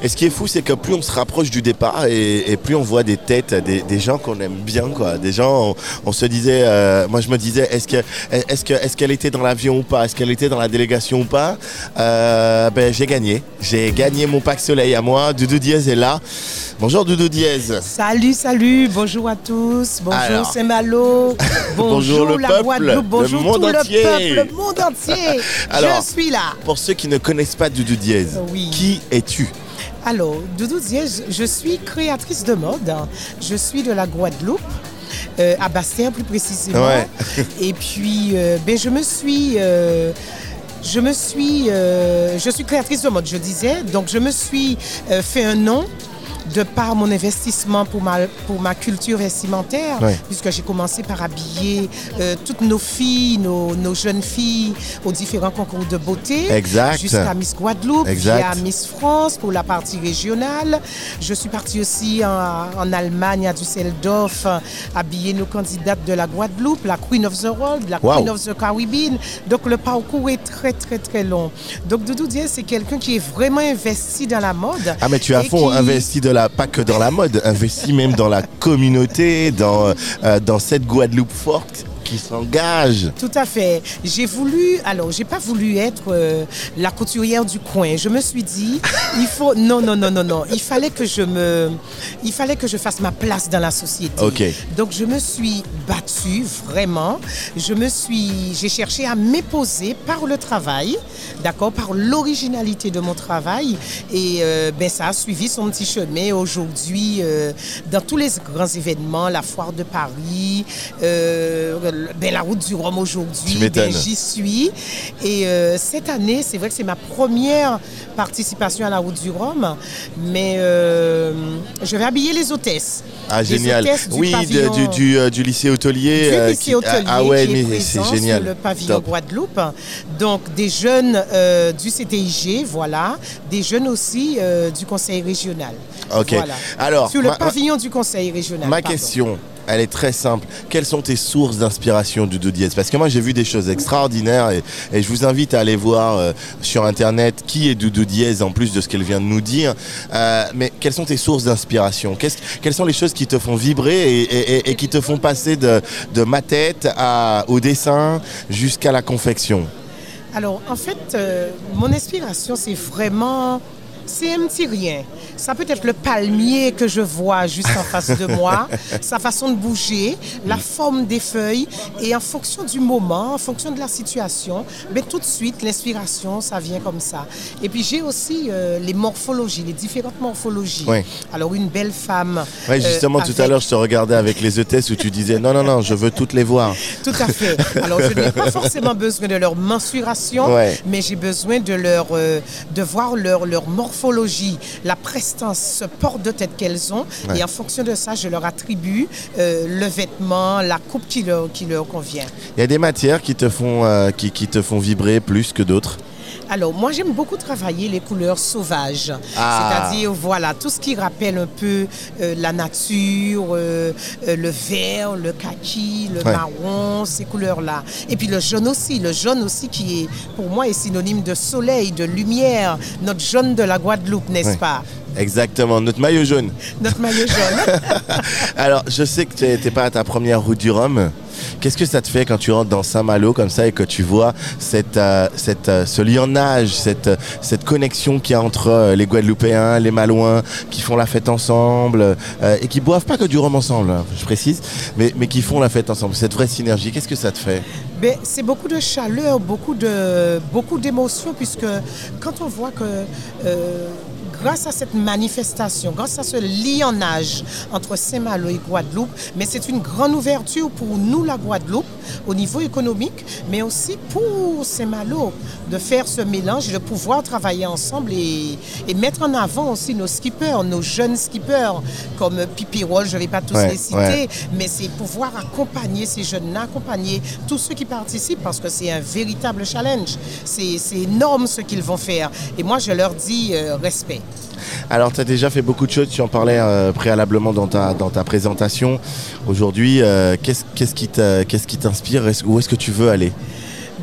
Et ce qui est fou, c'est que plus on se rapproche du départ et, plus on voit des têtes, des, gens qu'on aime bien, quoi. Des gens, on, se disait, euh, moi je me disais, est-ce que, est-ce que, est-ce qu'elle était dans l'avion ou pas? Est-ce qu'elle était dans la délégation ou pas? Euh, Ben j'ai gagné, j'ai gagné mon pack soleil à moi. Doudou Diaz est là. Bonjour Doudou Diaz. Salut, salut, bonjour à tous. Bonjour Saint-Malo. *laughs* Bonjour, le la peuple. Bonjour le monde tout entier. le peuple, le monde entier. *laughs* je suis là. Pour ceux qui ne connaissent pas Doudou Diaz, qui es-tu? Alors, Doudou Diège, je suis créatrice de mode. Je suis de la Guadeloupe. Euh, à Bastien plus précisément. Et puis, euh, ben, je me suis... Euh, je me suis, je suis créatrice de mode, je disais, donc je me suis fait un nom de par mon investissement pour ma, pour ma culture vestimentaire, puisque j'ai commencé par habiller euh, toutes nos filles, nos, nos, jeunes filles aux différents concours de beauté, jusqu'à Miss Guadeloupe, à Miss France pour la partie régionale. Je suis partie aussi en, en Allemagne, à Düsseldorf, habiller nos candidates de la Guadeloupe, la Queen of the World, la Queen of the Caribbean. Donc le parcours est très très très long. Donc Doudou Diaz, c'est quelqu'un qui est vraiment investi dans la mode. Ah mais tu as fond investi de pas que dans la mode, investi même dans la communauté, dans, euh, dans cette Guadeloupe forte qui s'engage. Tout à fait. J'ai voulu, alors j'ai pas voulu être euh, la couturière du coin. Je me suis dit, *laughs* il faut, non, non, non, non, non. Il fallait que je me, il fallait que je fasse ma place dans la société. Ok. Donc je me suis battue vraiment. Je me suis, j'ai cherché à m'époser par le travail, d'accord, par l'originalité de mon travail. Et euh, ben ça a suivi son petit chemin aujourd'hui euh, dans tous les grands événements, la foire de Paris, ben, la route du Rhum aujourd'hui. Ben, j'y suis. Et cette année, c'est vrai que c'est ma première participation à la route du Rhum, mais je vais habiller les hôtesses. Ah, génial. oui, du, du, lycée hôtelier. Du lycée qui, hôtelier ah, ouais, c'est génial. Sur le pavillon Guadeloupe. Donc, des jeunes du CTIG, voilà. Des jeunes aussi du conseil régional. Ok. Alors, sur le pavillon du conseil régional. Ma question elle est très simple. Quelles sont tes sources d'inspiration du Diez Parce que moi j'ai vu des choses extraordinaires et, je vous invite à aller voir euh, sur internet qui est Doudou Diez en plus de ce qu'elle vient de nous dire. Euh, mais quelles sont tes sources d'inspiration? Quelles sont les choses qui te font vibrer et, qui te font passer de, ma tête au dessin jusqu'à la confection? Alors en fait, euh, mon inspiration c'est vraiment c'est un petit rien. Ça peut être le palmier que je vois juste en face de moi, *laughs* sa façon de bouger, la forme des feuilles. Et en fonction du moment, en fonction de la situation, mais ben, tout de suite, l'inspiration, ça vient comme ça. Et puis j'ai aussi euh, les morphologies, les différentes morphologies. Alors une belle femme. Oui, justement, euh, tout à l'heure, je te regardais avec les ETS où tu disais non, non, non, je veux toutes les voir. *laughs* Tout à fait. Alors je n'ai pas forcément besoin de leur mensuration, mais j'ai besoin de, leur, euh, de voir leur, leur morphologie morphologie, la prestance, ce port de tête qu'elles ont. Et en fonction de ça, je leur attribue euh, le vêtement, la coupe qui leur, qui leur convient. Il y a des matières qui te font, euh, qui, qui te font vibrer plus que d'autres? Alors, moi, j'aime beaucoup travailler les couleurs sauvages. Ah. C'est-à-dire, voilà, tout ce qui rappelle un peu euh, la nature, euh, euh, le vert, le kaki, le marron, ces couleurs-là. Et puis le jaune aussi. Le jaune aussi qui est, pour moi, est synonyme de soleil, de lumière. Notre jaune de la Guadeloupe, n'est-ce pas? Exactement, notre maillot jaune. Notre maillot jaune. *laughs* Alors, je sais que tu n'étais pas à ta première route du Rhum. Qu'est-ce que ça te fait quand tu rentres dans Saint-Malo comme ça et que tu vois cette, euh, cette, euh, ce lionnage, cette, euh, cette connexion qu'il y a entre les Guadeloupéens, les Malouins, qui font la fête ensemble et qui boivent pas que du rhum ensemble, hein, je précise, mais, mais qui font la fête ensemble. Cette vraie synergie, qu'est-ce que ça te fait? Ben, C'est beaucoup de chaleur, beaucoup d'émotions, beaucoup puisque quand on voit que grâce à cette manifestation, grâce à ce lionnage entre Saint-Malo et Guadeloupe, mais c'est une grande ouverture pour nous, la Guadeloupe, au niveau économique, mais aussi pour Saint-Malo, de faire ce mélange, de pouvoir travailler ensemble et, mettre en avant aussi nos skippers, nos jeunes skippers, comme Pipi Roll, je ne vais pas tous les citer, mais c'est pouvoir accompagner ces jeunes-là, accompagner tous ceux qui participent, parce que c'est un véritable challenge. C'est énorme ce qu'ils vont faire. Et moi, je leur dis euh, respect. Alors, tu as déjà fait beaucoup de choses, tu en parlais euh, préalablement dans ta, présentation. Aujourd'hui, euh, qu'est-ce qui t'inspire? Où est-ce que tu veux aller?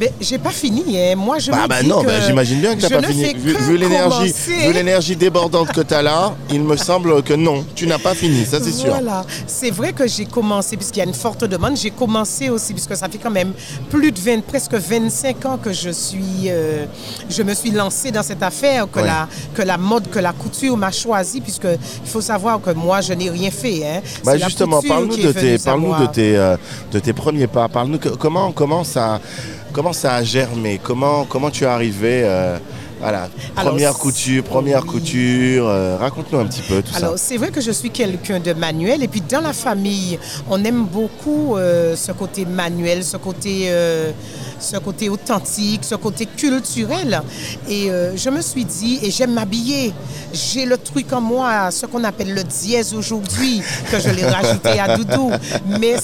Ben, j'ai pas fini. Hein. Moi, je bah, bah non, bah, j'imagine bien que tu n'as pas fini. Vu, l'énergie, vu l'énergie débordante que tu as là, il me semble que non, tu n'as pas fini, ça c'est sûr. Voilà, c'est vrai que j'ai commencé, puisqu'il y a une forte demande, j'ai commencé aussi, puisque ça fait quand même plus de 20, presque 25 ans que je suis, euh, je me suis lancée dans cette affaire, que, la, que la mode, que la couture m'a choisi, puisque il faut savoir que moi, je n'ai rien fait. Hein. Bah justement, parle-nous de, tes, de, tes, euh, de tes premiers pas. Parle-nous comment, comment ça Comment ça a germé? Comment, comment tu es arrivé euh, voilà, première couture, première couture, euh, raconte-nous un petit peu tout ça. Alors, c'est vrai que je suis quelqu'un de manuel et puis dans la famille, on aime beaucoup euh, ce côté manuel, ce côté ce côté authentique, ce côté culturel. Et euh, je me suis dit, et j'aime m'habiller. J'ai le truc en moi, ce qu'on appelle le dièse aujourd'hui, que je l'ai rajouté à Doudou. Mais,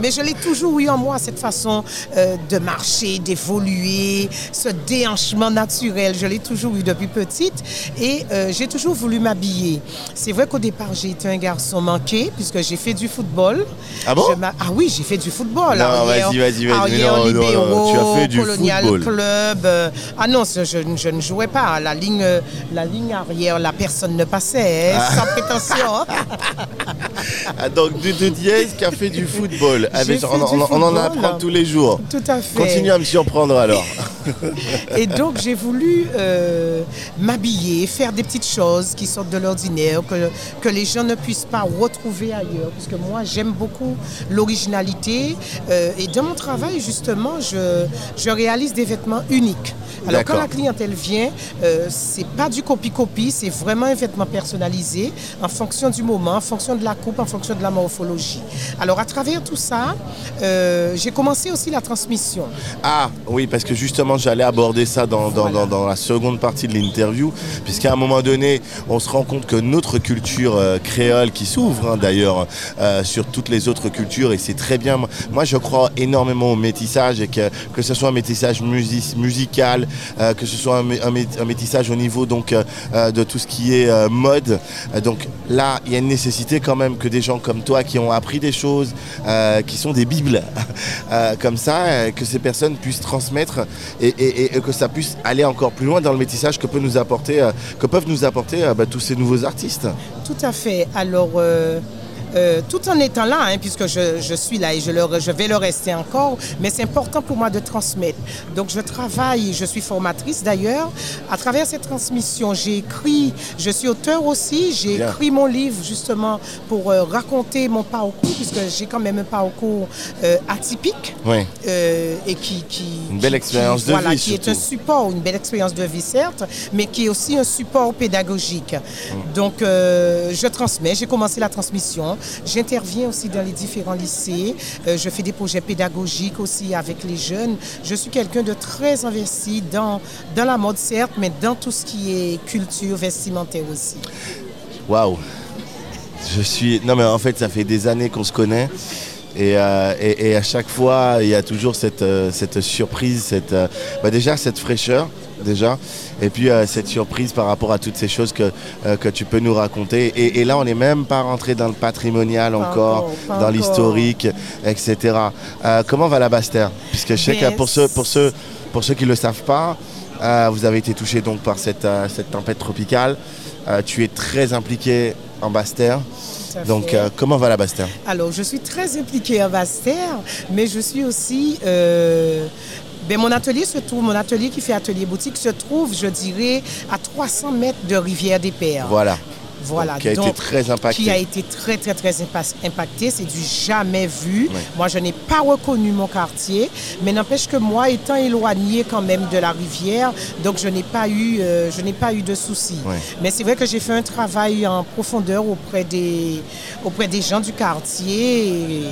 mais je l'ai toujours eu en moi, cette façon euh, de marcher, d'évoluer, ce déhanchement naturel. Je l'ai toujours eu depuis petite. Et euh, j'ai toujours voulu m'habiller. C'est vrai qu'au départ, j'ai été un garçon manqué, puisque j'ai fait du football. Ah bon? Ah oui, j'ai fait du football. Non, vas-y, vas-y, vas-y du Colonial Club. Euh, ah non, je, ne jouais pas. La ligne, la ligne arrière, la personne ne passait, hein, ah. sans prétention. *laughs* Ah, donc Doudou Diaz qui a fait du football. Ah, on, en apprend tous les jours. Tout à fait. Continue à me surprendre alors. *laughs* Et donc j'ai voulu euh, m'habiller, faire des petites choses qui sortent de l'ordinaire, que, que les gens ne puissent pas retrouver ailleurs. Parce que moi j'aime beaucoup l'originalité. Euh, et dans mon travail justement, je, je réalise des vêtements uniques. Alors quand la clientèle vient, euh, c'est pas du copie-copie, c'est vraiment un vêtement personnalisé en fonction du moment, en fonction de la coupe, en fonction de la morphologie. Alors à travers tout ça, euh, j'ai commencé aussi la transmission. Ah oui, parce que justement j'allais aborder ça dans, dans, la seconde partie de l'interview, puisqu'à un moment donné, on se rend compte que notre culture euh, créole qui s'ouvre hein, d'ailleurs euh, sur toutes les autres cultures, et c'est très bien. Moi je crois énormément au métissage, et que, que ce soit un métissage musical, que ce soit un, métissage au niveau donc, de tout ce qui est mode. donc là, il y a une nécessité quand même que des gens comme toi qui ont appris des choses, euh, qui sont des bibles, *laughs* euh, comme ça, euh, que ces personnes puissent transmettre et, que ça puisse aller encore plus loin dans le métissage que, peut nous apporter, que peuvent nous apporter bah, tous ces nouveaux artistes. Tout à fait. Alors, euh, tout en étant là, hein, puisque je, suis là et je, je vais le rester encore, mais c'est important pour moi de transmettre. Donc je travaille, je suis formatrice d'ailleurs. À travers cette transmission, j'ai écrit, je suis auteur aussi, j'ai écrit mon livre justement pour euh, raconter mon parcours, puisque j'ai quand même un parcours euh, atypique. et qui, Une belle expérience de vie. Qui est un support, une belle expérience de vie certes, mais qui est aussi un support pédagogique. Mm. Donc je transmets, j'ai commencé la transmission. J'interviens aussi dans les différents lycées. Euh, je fais des projets pédagogiques aussi avec les jeunes. Je suis quelqu'un de très investi dans, dans la mode, certes, mais dans tout ce qui est culture vestimentaire aussi. Waouh! Je suis. Non, mais en fait, ça fait des années qu'on se connaît. Et, euh, à chaque fois, il y a toujours cette, euh, cette surprise, cette, bah, déjà cette fraîcheur déjà. Et puis euh, cette surprise par rapport à toutes ces choses que, euh, que tu peux nous raconter. Et, là, on n'est même pas rentré dans le patrimonial encore, dans l'historique, etc. Euh, comment va la Bastère Puisque je sais que pour ceux, pour ceux, pour ceux qui ne le savent pas, vous avez été touché donc par cette, cette tempête tropicale. tu es très impliqué en Bastère. Donc, comment va la Bastère Alors, je suis très impliquée en Bastère, mais je suis aussi ben, mon atelier se trouve, mon atelier qui fait atelier boutique se trouve, je dirais, à 300 mètres de Rivière des Pères. Voilà. Voilà, qui a été très impacté. Qui a été très, très, très impacté. C'est du jamais vu. Moi, je n'ai pas reconnu mon quartier, mais n'empêche que moi, étant éloigné quand même de la rivière, donc je n'ai pas eu, euh, je n'ai pas eu de soucis. Mais c'est vrai que j'ai fait un travail en profondeur auprès des, auprès des gens du quartier. Et,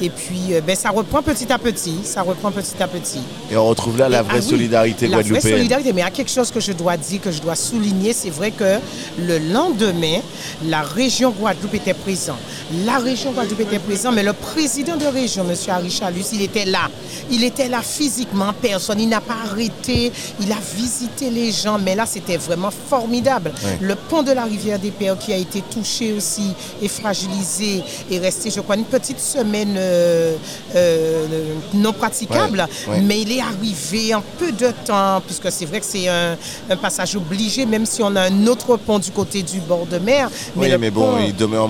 et puis, euh, ben, ça reprend petit à petit. Ça reprend petit à petit. Et on retrouve là la vraie ah solidarité La vraie solidarité. Mais il y a quelque chose que je dois dire, que je dois souligner. C'est vrai que le lendemain, la région Guadeloupe était présente. La région Guadeloupe était présente, mais le président de région, M. Harry Chalus, il était là. Il était là physiquement, personne. Il n'a pas arrêté. Il a visité les gens. Mais là, c'était vraiment formidable. Le pont de la rivière des Pères qui a été touché aussi et fragilisé est resté, je crois, une petite semaine euh, euh, non praticable, mais il est arrivé en peu de temps, puisque c'est vrai que c'est un, passage obligé, même si on a un autre pont du côté du bord de mer. Mais oui, mais bon, il demeure,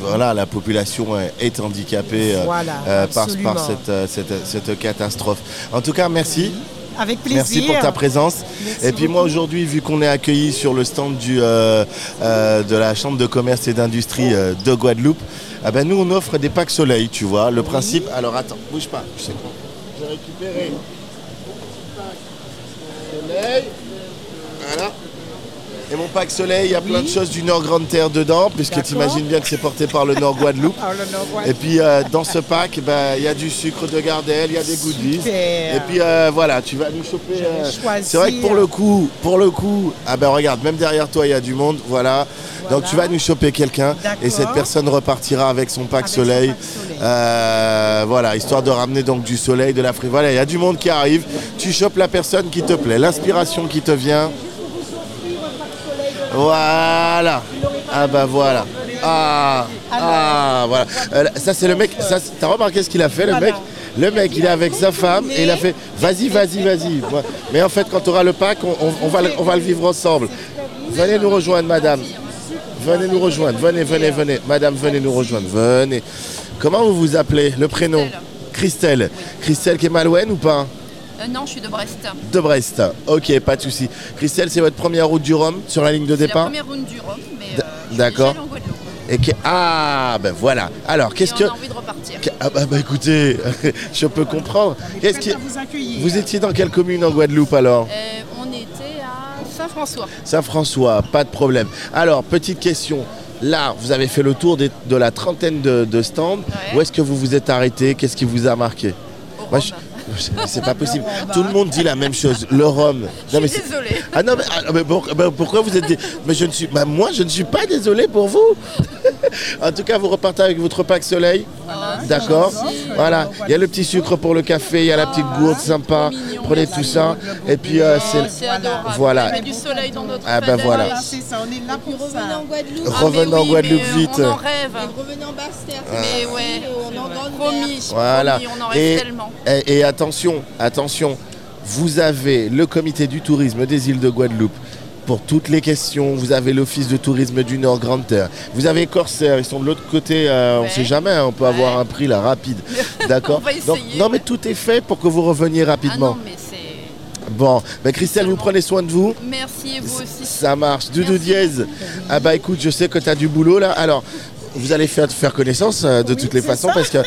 voilà, la population est handicapée euh, par, cette, cette, catastrophe. En tout cas, merci. Avec plaisir. Merci pour ta présence. et puis moi aujourd'hui, vu qu'on est accueilli sur le stand du, de la Chambre de commerce et d'industrie de Guadeloupe, ah ben nous on offre des packs soleil, tu vois. Le principe. Alors attends, bouge pas. Je sais J'ai récupéré soleil. Et mon pack soleil, il y a plein de choses du Nord Grande Terre dedans, puisque tu imagines bien que c'est porté par le Nord Guadeloupe. Et puis euh, dans ce pack, ben, il y a du sucre de Gardel, il y a des goodies. Et puis euh, voilà, tu vas nous choper. Euh, c'est vrai que pour le coup, pour le coup, ah ben regarde, même derrière toi, il y a du monde, voilà. Donc tu vas nous choper quelqu'un et cette personne repartira avec son pack soleil. voilà, histoire de ramener donc du soleil, de la. Voilà, il y a du monde qui arrive. Tu chopes la personne qui te plaît, l'inspiration qui te vient. Voilà. Ah bah voilà. Ah, ah voilà. Euh, ça c'est le mec. T'as remarqué ce qu'il a fait le mec? Le mec il est avec sa femme et il a fait vas-y, vas-y, vas-y. Mais en fait quand tu auras le pack, on, va, on va le vivre ensemble. Venez nous rejoindre madame. venez nous rejoindre. Venez, venez, venez. Madame, venez nous rejoindre. Venez. Comment vous vous appelez? Le prénom? Christelle. Christelle qui est malouenne ou pas? Euh, non, je suis de Brest. De Brest, ok, pas de souci. Christelle, c'est votre première route du Rhum sur la ligne de départ C'est la première route du Rhum, mais euh, D'accord. Et Ah, ben voilà. Alors, qu'est-ce que. On a envie de repartir. Ah, bah, bah, écoutez, *laughs* je peux comprendre. Qu'est-ce qui. Vous, accueillir. vous étiez dans quelle commune en Guadeloupe alors euh, On était à Saint-François. Saint-François, pas de problème. Alors, petite question. Là, vous avez fait le tour de, la trentaine de, stands. Où est-ce que vous vous êtes arrêté Qu'est-ce qui vous a marqué? C'est pas possible. Tout le monde dit la même chose. Le rhum. je suis désolé. Ah non, mais, ah, bah, pourquoi vous êtes. Mais je ne suis. Bah, moi, je ne suis pas désolé pour vous. *laughs* en tout cas, vous repartez avec votre pack soleil. D'accord Voilà. Il y a le petit sucre pour le café, il y a la petite gourde sympa. Prenez tout ça. Et puis, euh, c'est. Voilà. met du soleil dans notre Ah ben voilà. Revenez en Guadeloupe. Revenez en Guadeloupe vite. On en rêve. Revenez en Basse-Terre. Mais ouais, on promis. Voilà. on en rêve tellement. Et attention, attention. Vous avez le comité du tourisme des îles de Guadeloupe pour toutes les questions. Vous avez l'Office de tourisme du Nord Grande Terre. Vous avez Corsair, ils sont de l'autre côté. Euh, on ne sait jamais, hein, on peut avoir un prix là rapide. *laughs* D'accord Non, mais tout est fait pour que vous reveniez rapidement. Ah bon, ben Christelle, vous prenez soin de vous. Merci et vous aussi. Ça marche. Doudou Diez. Ah bah écoute, je sais que tu as du boulot là. Alors, vous allez faire, faire connaissance euh, de toutes les façons parce que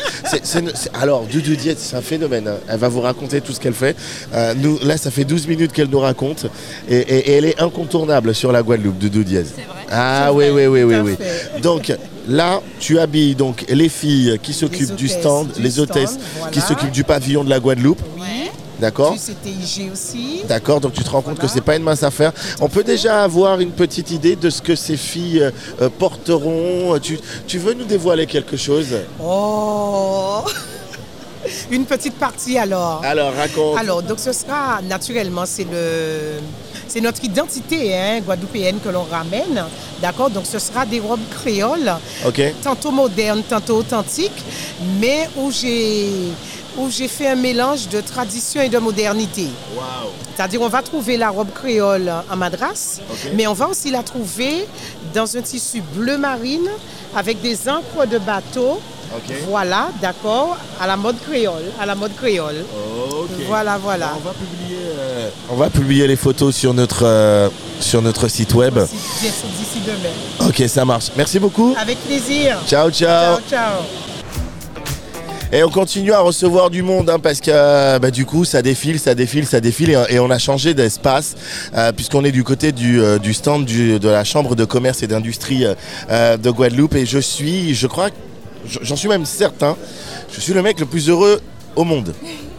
alors Doudou Diet c'est un phénomène. Hein. Elle va vous raconter tout ce qu'elle fait. Euh, nous, là, ça fait 12 minutes qu'elle nous raconte et, elle est incontournable sur la Guadeloupe, Doudou Diez. Ah oui, oui, oui, oui, oui. Donc là, tu habilles donc les filles qui s'occupent du stand, les hôtesses qui s'occupent du pavillon de la Guadeloupe. D'accord CTIG aussi. D'accord, donc tu te rends compte que c'est pas une mince affaire. On peut déjà avoir une petite idée de ce que ces filles euh, euh, porteront. Tu, tu, veux nous dévoiler quelque chose? Oh *laughs* Une petite partie alors. Alors, raconte. Alors, donc ce sera naturellement, c'est le. C'est notre identité hein, guadeloupéenne que l'on ramène, d'accord Donc ce sera des robes créoles, Ok. tantôt modernes, tantôt authentiques, mais où j'ai où j'ai fait un mélange de tradition et de modernité. C'est-à-dire on va trouver la robe créole en madras, mais on va aussi la trouver dans un tissu bleu marine avec des encres de bateau. Voilà, d'accord, à la mode créole, à la mode créole. Voilà, voilà. On va, publier, euh, on va publier les photos sur notre, euh, sur notre site web. D'ici demain. Ok, ça marche. Merci beaucoup. Avec plaisir. Ciao, ciao. Ciao, ciao. Et on continue à recevoir du monde hein, parce que bah, du coup ça défile, ça défile, ça défile et, on a changé d'espace euh, puisqu'on est du côté du, euh, stand de la Chambre de commerce et d'industrie euh, de Guadeloupe et je suis, je crois, j'en suis même certain, je suis le mec le plus heureux au monde.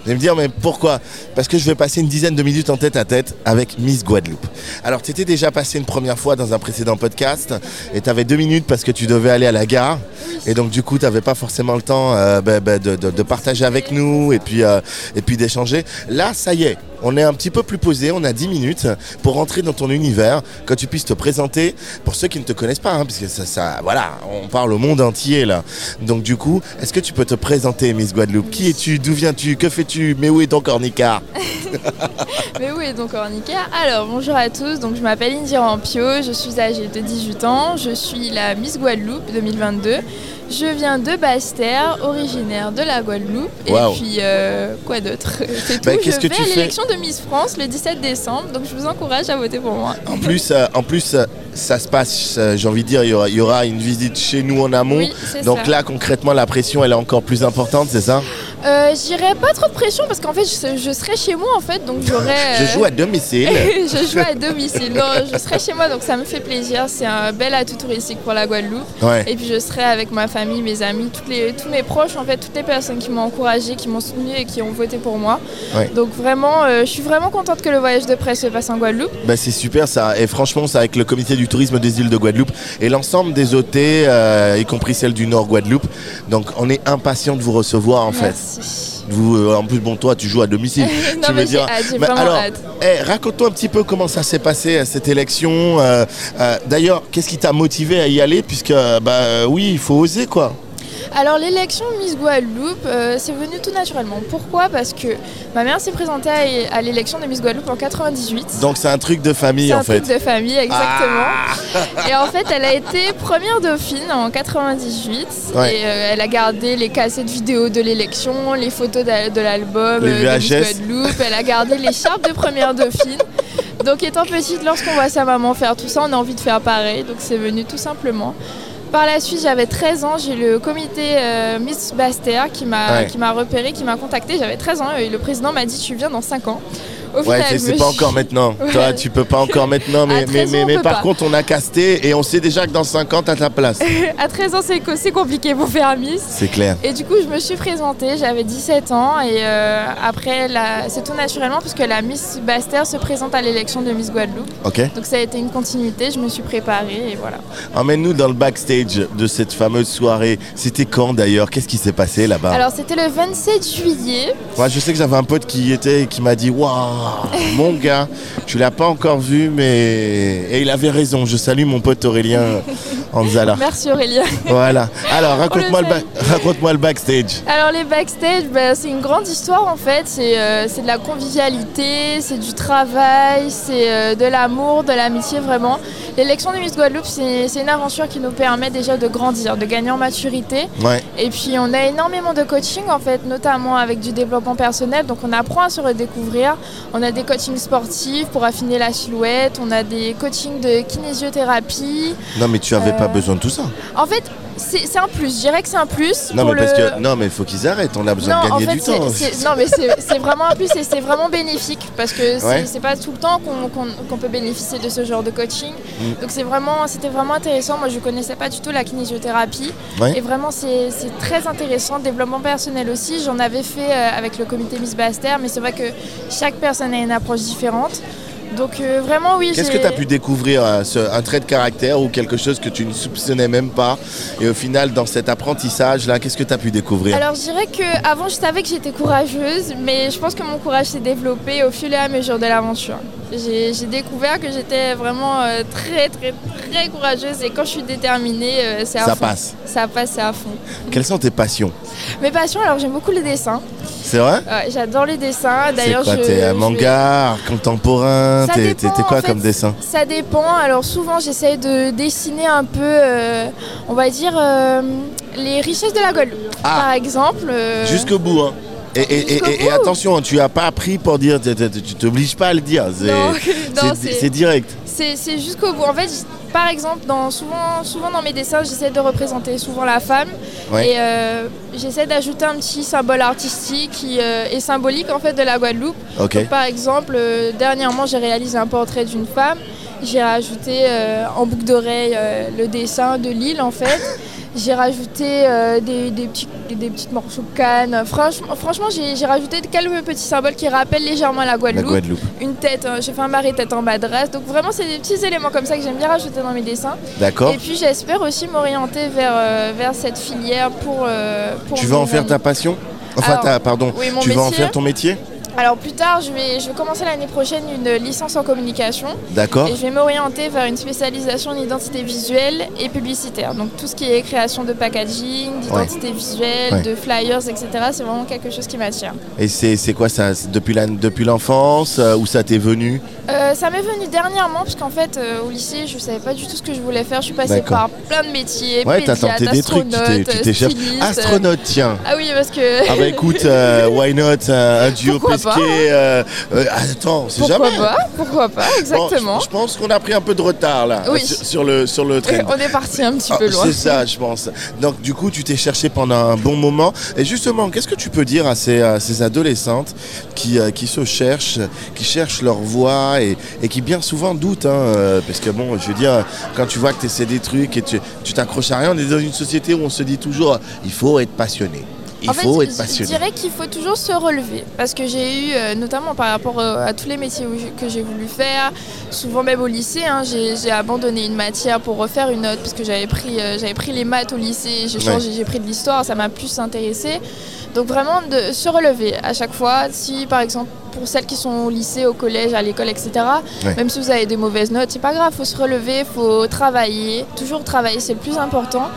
Vous me dire, mais pourquoi? Parce que je vais passer une dizaine de minutes en tête à tête avec Miss Guadeloupe. Alors, tu étais déjà passé une première fois dans un précédent podcast et tu avais deux minutes parce que tu devais aller à la gare. Et donc, du coup, tu n'avais pas forcément le temps euh, bah, bah, de, partager avec nous euh, et puis d'échanger. Là, ça y est, on est un petit peu plus posé, on a 10 minutes pour rentrer dans ton univers, que tu puisses te présenter pour ceux qui ne te connaissent pas, hein, puisque ça, ça, voilà, on parle au monde entier là. Donc du coup, est-ce que tu peux te présenter, Miss Guadeloupe? Qui es-tu? D'où viens-tu? Que fais-tu? Mais où est ton cornicard *laughs* *laughs* Mais où est ton cornicard Alors bonjour à tous, donc je m'appelle Indira Ampio, je suis âgée de 18 ans, je suis la Miss Guadeloupe 2022. Je viens de Basse-Terre, originaire de la Guadeloupe. Et puis, euh, quoi d'autre? *laughs* C'est bah, tout. je vais que à l'élection de Miss France le 17 décembre, donc je vous encourage à voter pour moi. En plus, euh, en plus euh, ça se passe, j'ai envie de dire, il y, aura, une visite chez nous en amont. donc là, concrètement, la pression, elle est encore plus importante, c'est ça? Euh, J'irai pas trop de pression parce qu'en fait je, serai chez moi en fait donc j'aurai. *laughs* je joue à domicile. *laughs* je joue à domicile. Non, je serai chez moi donc ça me fait plaisir. C'est un bel atout touristique pour la Guadeloupe. Et puis je serai avec ma famille, mes amis, toutes les, tous mes proches en fait, toutes les personnes qui m'ont encouragé, qui m'ont soutenu et qui ont voté pour moi. Donc vraiment, euh, je suis vraiment contente que le voyage de presse se passe en Guadeloupe. Bah, c'est super ça. Et franchement, c'est avec le comité du tourisme des îles de Guadeloupe et l'ensemble des OT, euh, y compris celle du Nord Guadeloupe. Donc on est impatient de vous recevoir en fait. Vous, euh, en plus, bon, toi, tu joues à domicile. *laughs* non, mais j'ai alors, eh, raconte-toi un petit peu comment ça s'est passé à cette élection. Euh, D'ailleurs, qu'est-ce qui t'a motivé à y aller? Puisque, bah oui, il faut oser, quoi. Alors l'élection Miss Guadeloupe, euh, c'est venu tout naturellement. Pourquoi? Parce que ma mère s'est présentée à, l'élection de Miss Guadeloupe en 98. Donc c'est un truc de famille en fait. C'est un truc de famille, exactement. Ah. et en fait, elle a été première dauphine en 98 et euh, elle a gardé les cassettes vidéo de l'élection, les photos de, l'album de Miss Guadeloupe. Elle a gardé l'écharpe de première dauphine. Donc étant petite, lorsqu'on voit sa maman faire tout ça, on a envie de faire pareil. Donc c'est venu tout simplement. Par la suite, j'avais 13 ans, j'ai le comité euh, Miss Baster qui m'a repéré, qui m'a contacté. J'avais 13 ans et le président m'a dit Tu viens dans 5 ans ouais, c'est pas encore maintenant. *laughs* Toi, tu peux pas encore maintenant, mais, mais, mais, par contre, on a casté et on sait déjà que dans 5 ans, t'as ta place. *laughs* à 13 ans, c'est compliqué pour faire Miss. C'est clair. Et du coup, je me suis présentée, j'avais 17 ans et euh, après, c'est tout naturellement puisque la Miss Baster se présente à l'élection de Miss Guadeloupe. Ok. Donc ça a été une continuité, je me suis préparée et voilà. Emmène-nous dans le backstage de cette fameuse soirée. C'était quand d'ailleurs? Qu'est-ce qui s'est passé là-bas? Alors, c'était le 27 juillet. Moi, je sais que j'avais un pote qui y était et qui m'a dit Waouh mon gars, tu l'as pas encore vu, mais. Et il avait raison. Je salue mon pote Aurélien Anzala. Merci Aurélien. Voilà. Alors, raconte-moi le, raconte le, backstage. Alors, les backstage, bah, c'est une grande histoire en fait. C'est euh, de la convivialité, c'est du travail, c'est euh, de l'amour, de l'amitié vraiment. L'élection de Miss Guadeloupe, c'est une aventure qui nous permet déjà de grandir, de gagner en maturité. Et puis, on a énormément de coaching en fait, notamment avec du développement personnel. Donc, on apprend à se redécouvrir. On a des coachings sportifs pour affiner la silhouette. On a des coachings de kinésiothérapie. Non, mais tu n'avais pas besoin de tout ça. En fait, c'est un plus. Je dirais que c'est un plus. Non, mais parce que non, mais il faut qu'ils arrêtent. On a besoin de gagner du temps. non, mais c'est vraiment un plus et c'est vraiment bénéfique parce que c'est pas tout le temps qu'on peut bénéficier de ce genre de coaching. Mm. Donc c'est vraiment, c'était vraiment intéressant. Moi, je connaissais pas du tout la kinésiothérapie et vraiment c'est très intéressant. Développement personnel aussi. J'en avais fait euh, avec le comité Miss Baster, mais c'est vrai que chaque personne a une approche différente. Donc euh, vraiment oui. Qu'est-ce que tu as pu découvrir euh, un trait de caractère ou quelque chose que tu ne soupçonnais même pas? Et au final, dans cet apprentissage-là, qu'est-ce que tu as pu découvrir? Alors je dirais qu'avant, je savais que j'étais courageuse, mais je pense que mon courage s'est développé au fur et à mesure de l'aventure. J'ai découvert que j'étais vraiment euh, très très très courageuse et quand je suis déterminée, c'est à Ça fond. passe. Ça passe, à fond. Quelles sont tes passions? Mes passions, alors j'aime beaucoup les dessins. C'est vrai? Ouais, J'adore les dessins. D'ailleurs, c'est quoi T'es un manga, contemporain? T'es quoi comme dessin Ça dépend. Alors souvent, j'essaye de dessiner un peu, euh, on va dire, euh, les richesses de la Guadeloupe. Ah. Par exemple. Euh, Jusqu'au bout, hein et, attention, tu as pas appris pour dire, tu t'obliges pas à le dire. C'est *laughs* direct. C'est jusqu'au bout. En fait, par exemple, dans, souvent, souvent dans mes dessins, j'essaie de représenter souvent la femme et euh, j'essaie d'ajouter un petit symbole artistique qui euh, est symbolique en fait de la Guadeloupe. par exemple, euh, dernièrement, j'ai réalisé un portrait d'une femme. J'ai rajouté en boucle d'oreille le dessin de l'île en fait. J'ai rajouté euh, des, petits, des, petites morceaux de canne. Franchement, franchement j'ai rajouté quelques petits symboles qui rappellent légèrement la Guadeloupe. Une tête, euh, j'ai fait un marais tête en de Donc vraiment, c'est des petits éléments comme ça que j'aime bien rajouter dans mes dessins. D'accord. Et puis j'espère aussi m'orienter vers, euh, vers cette filière pour. pour tu veux en faire ta passion? Enfin, pardon, tu veux en faire ton métier? Alors plus tard, je vais, je vais commencer l'année prochaine une licence en communication. D'accord. Et je vais m'orienter vers une spécialisation en identité visuelle et publicitaire. Donc tout ce qui est création de packaging, d'identité visuelle, de flyers, etc. C'est vraiment quelque chose qui m'attire. Et c'est quoi ça Depuis l'enfance euh, où ça t'est venu? Euh, Ça m'est venu dernièrement parce qu'en fait euh, au lycée je savais pas du tout ce que je voulais faire. Je suis passée par plein de métiers. Ouais, t'as tenté des trucs. Tu t'es Astronaute, tiens. Ah oui, parce que. ah bah écoute, *laughs* why not un duo euh, euh, attends, c'est jamais. Pourquoi pas Pourquoi pas Exactement. je, pense qu'on a pris un peu de retard là sur, le sur le train. On est parti un petit peu ah, loin. C'est ça, je pense. Donc du coup, tu t'es cherché pendant un bon moment. Et justement, qu'est-ce que tu peux dire à ces, ces adolescentes qui, euh, qui se cherchent, qui cherchent leur voie et, et qui bien souvent doutent, hein, parce que bon, je veux dire, quand tu vois que tu essaies des trucs et tu t'accroches à rien, on est dans une société où on se dit toujours, il faut être passionné il faut être passionné. Je dirais qu'il faut toujours se relever parce que j'ai eu, euh, notamment par rapport euh, à tous les métiers que j'ai voulu faire, souvent même au lycée, hein, j'ai abandonné une matière pour refaire une autre parce que j'avais pris, euh, j'avais pris les maths au lycée, j'ai changé, j'ai pris de l'histoire, ça m'a plus intéressé. Donc vraiment de se relever à chaque fois. Si par exemple pour celles qui sont au lycée, au collège, à l'école, etc. Même si vous avez des mauvaises notes, c'est pas grave, faut se relever, faut travailler, toujours travailler, c'est le plus important.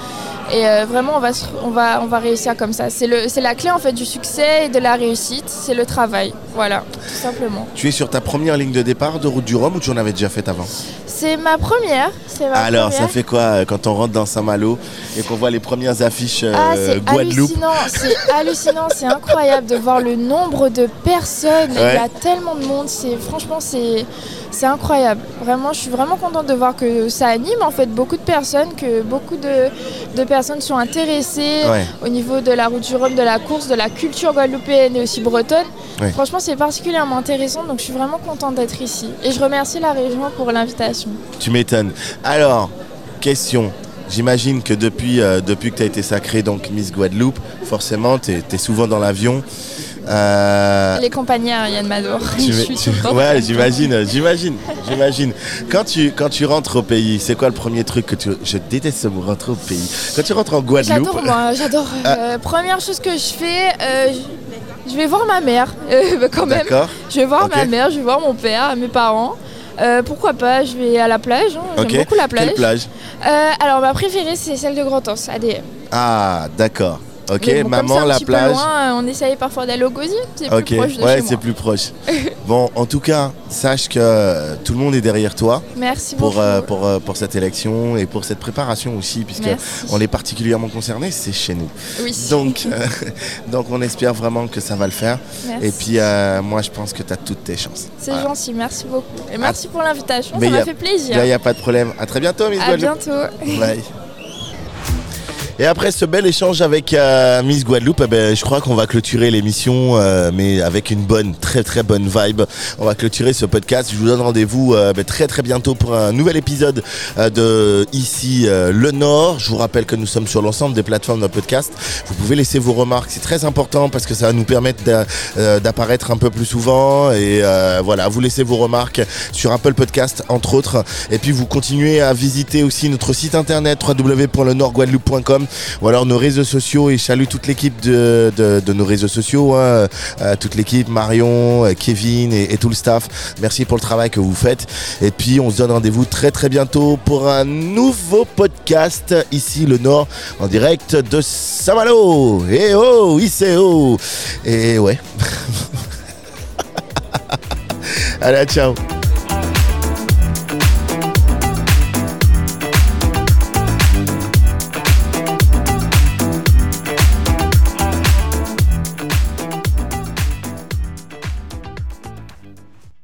Et vraiment, on va, on, va, on va réussir comme ça. C'est la clé en fait du succès et de la réussite, c'est le travail. Voilà, tout simplement. Tu es sur ta première ligne de départ de Route du Rhum ou tu en avais déjà fait avant? C'est ma première. Alors, ça fait quoi euh, quand on rentre dans Saint-Malo et qu'on voit les premières affiches euh, ah, Guadeloupe? C'est hallucinant, c'est incroyable de voir le nombre de personnes. Il y a tellement de monde. C'est franchement, c'est c'est incroyable. Vraiment, je suis vraiment contente de voir que ça anime en fait beaucoup de personnes, que beaucoup de, personnes sont intéressées au niveau de la route du Rhum, de la course, de la culture guadeloupéenne et aussi bretonne. Franchement, c'est particulièrement intéressant, donc je suis vraiment contente d'être ici. Et je remercie la région pour l'invitation. Tu m'étonnes. Alors, question. J'imagine que depuis, euh, depuis que tu as été sacrée donc Miss Guadeloupe, forcément, tu es, souvent dans l'avion. Euh, Les compagnies aériennes m'adorent. ouais, j'imagine, j'imagine, j'imagine. Quand tu, quand tu rentres au pays, c'est quoi le premier truc que tu... Je déteste ce mot, rentrer au pays. Quand tu rentres en Guadeloupe... J'adore, moi, j'adore. Ah. Euh, première chose que je fais, euh, je vais voir ma mère, *laughs* bah, quand même. Je vais voir ma mère, je vais voir mon père, mes parents. pourquoi pas, je vais à la plage, hein. j'aime beaucoup la plage. Quelle plage Alors ma préférée c'est celle de Grand-Anse, ADM. Ah, d'accord. Ok, maman, la plage. on essaye parfois d'aller au Gosier, c'est plus proche de Ouais, c'est plus proche. *laughs* bon, en tout cas, sache que tout le monde est derrière toi. Merci pour, euh, pour, euh, pour, cette élection et pour cette préparation aussi, puisque on est particulièrement concerné, c'est chez nous. Oui. Donc, euh, *laughs* donc on espère vraiment que ça va le faire. Merci. Et puis moi, je pense que tu as toutes tes chances. C'est gentil, merci beaucoup. Et merci pour l'invitation, ça m'a fait plaisir. Il n'y a pas de problème. À très bientôt, Miss À bientôt. Bye. *laughs* Et après ce bel échange avec euh, Miss Guadeloupe, eh ben, je crois qu'on va clôturer l'émission, euh, mais avec une bonne, très très bonne vibe. On va clôturer ce podcast. Je vous donne rendez-vous euh, ben, très très bientôt pour un nouvel épisode de Ici le Nord. Je vous rappelle que nous sommes sur l'ensemble des plateformes de podcast. Vous pouvez laisser vos remarques, c'est très important parce que ça va nous permettre d'apparaître un peu plus souvent. Et voilà, vous laissez vos remarques sur Apple Podcast entre autres. Et puis vous continuez à visiter aussi notre site internet www.lenordguadeloupe.com ou alors nos réseaux sociaux et salue toute l'équipe de, nos réseaux sociaux, hein. euh, toute l'équipe, Marion, euh, Kevin et, tout le staff. Merci pour le travail que vous faites. Et puis on se donne rendez-vous très très bientôt pour un nouveau podcast ici le Nord en direct de Samalo. Et oh, ICO. Et ouais. *laughs* Allez, ciao.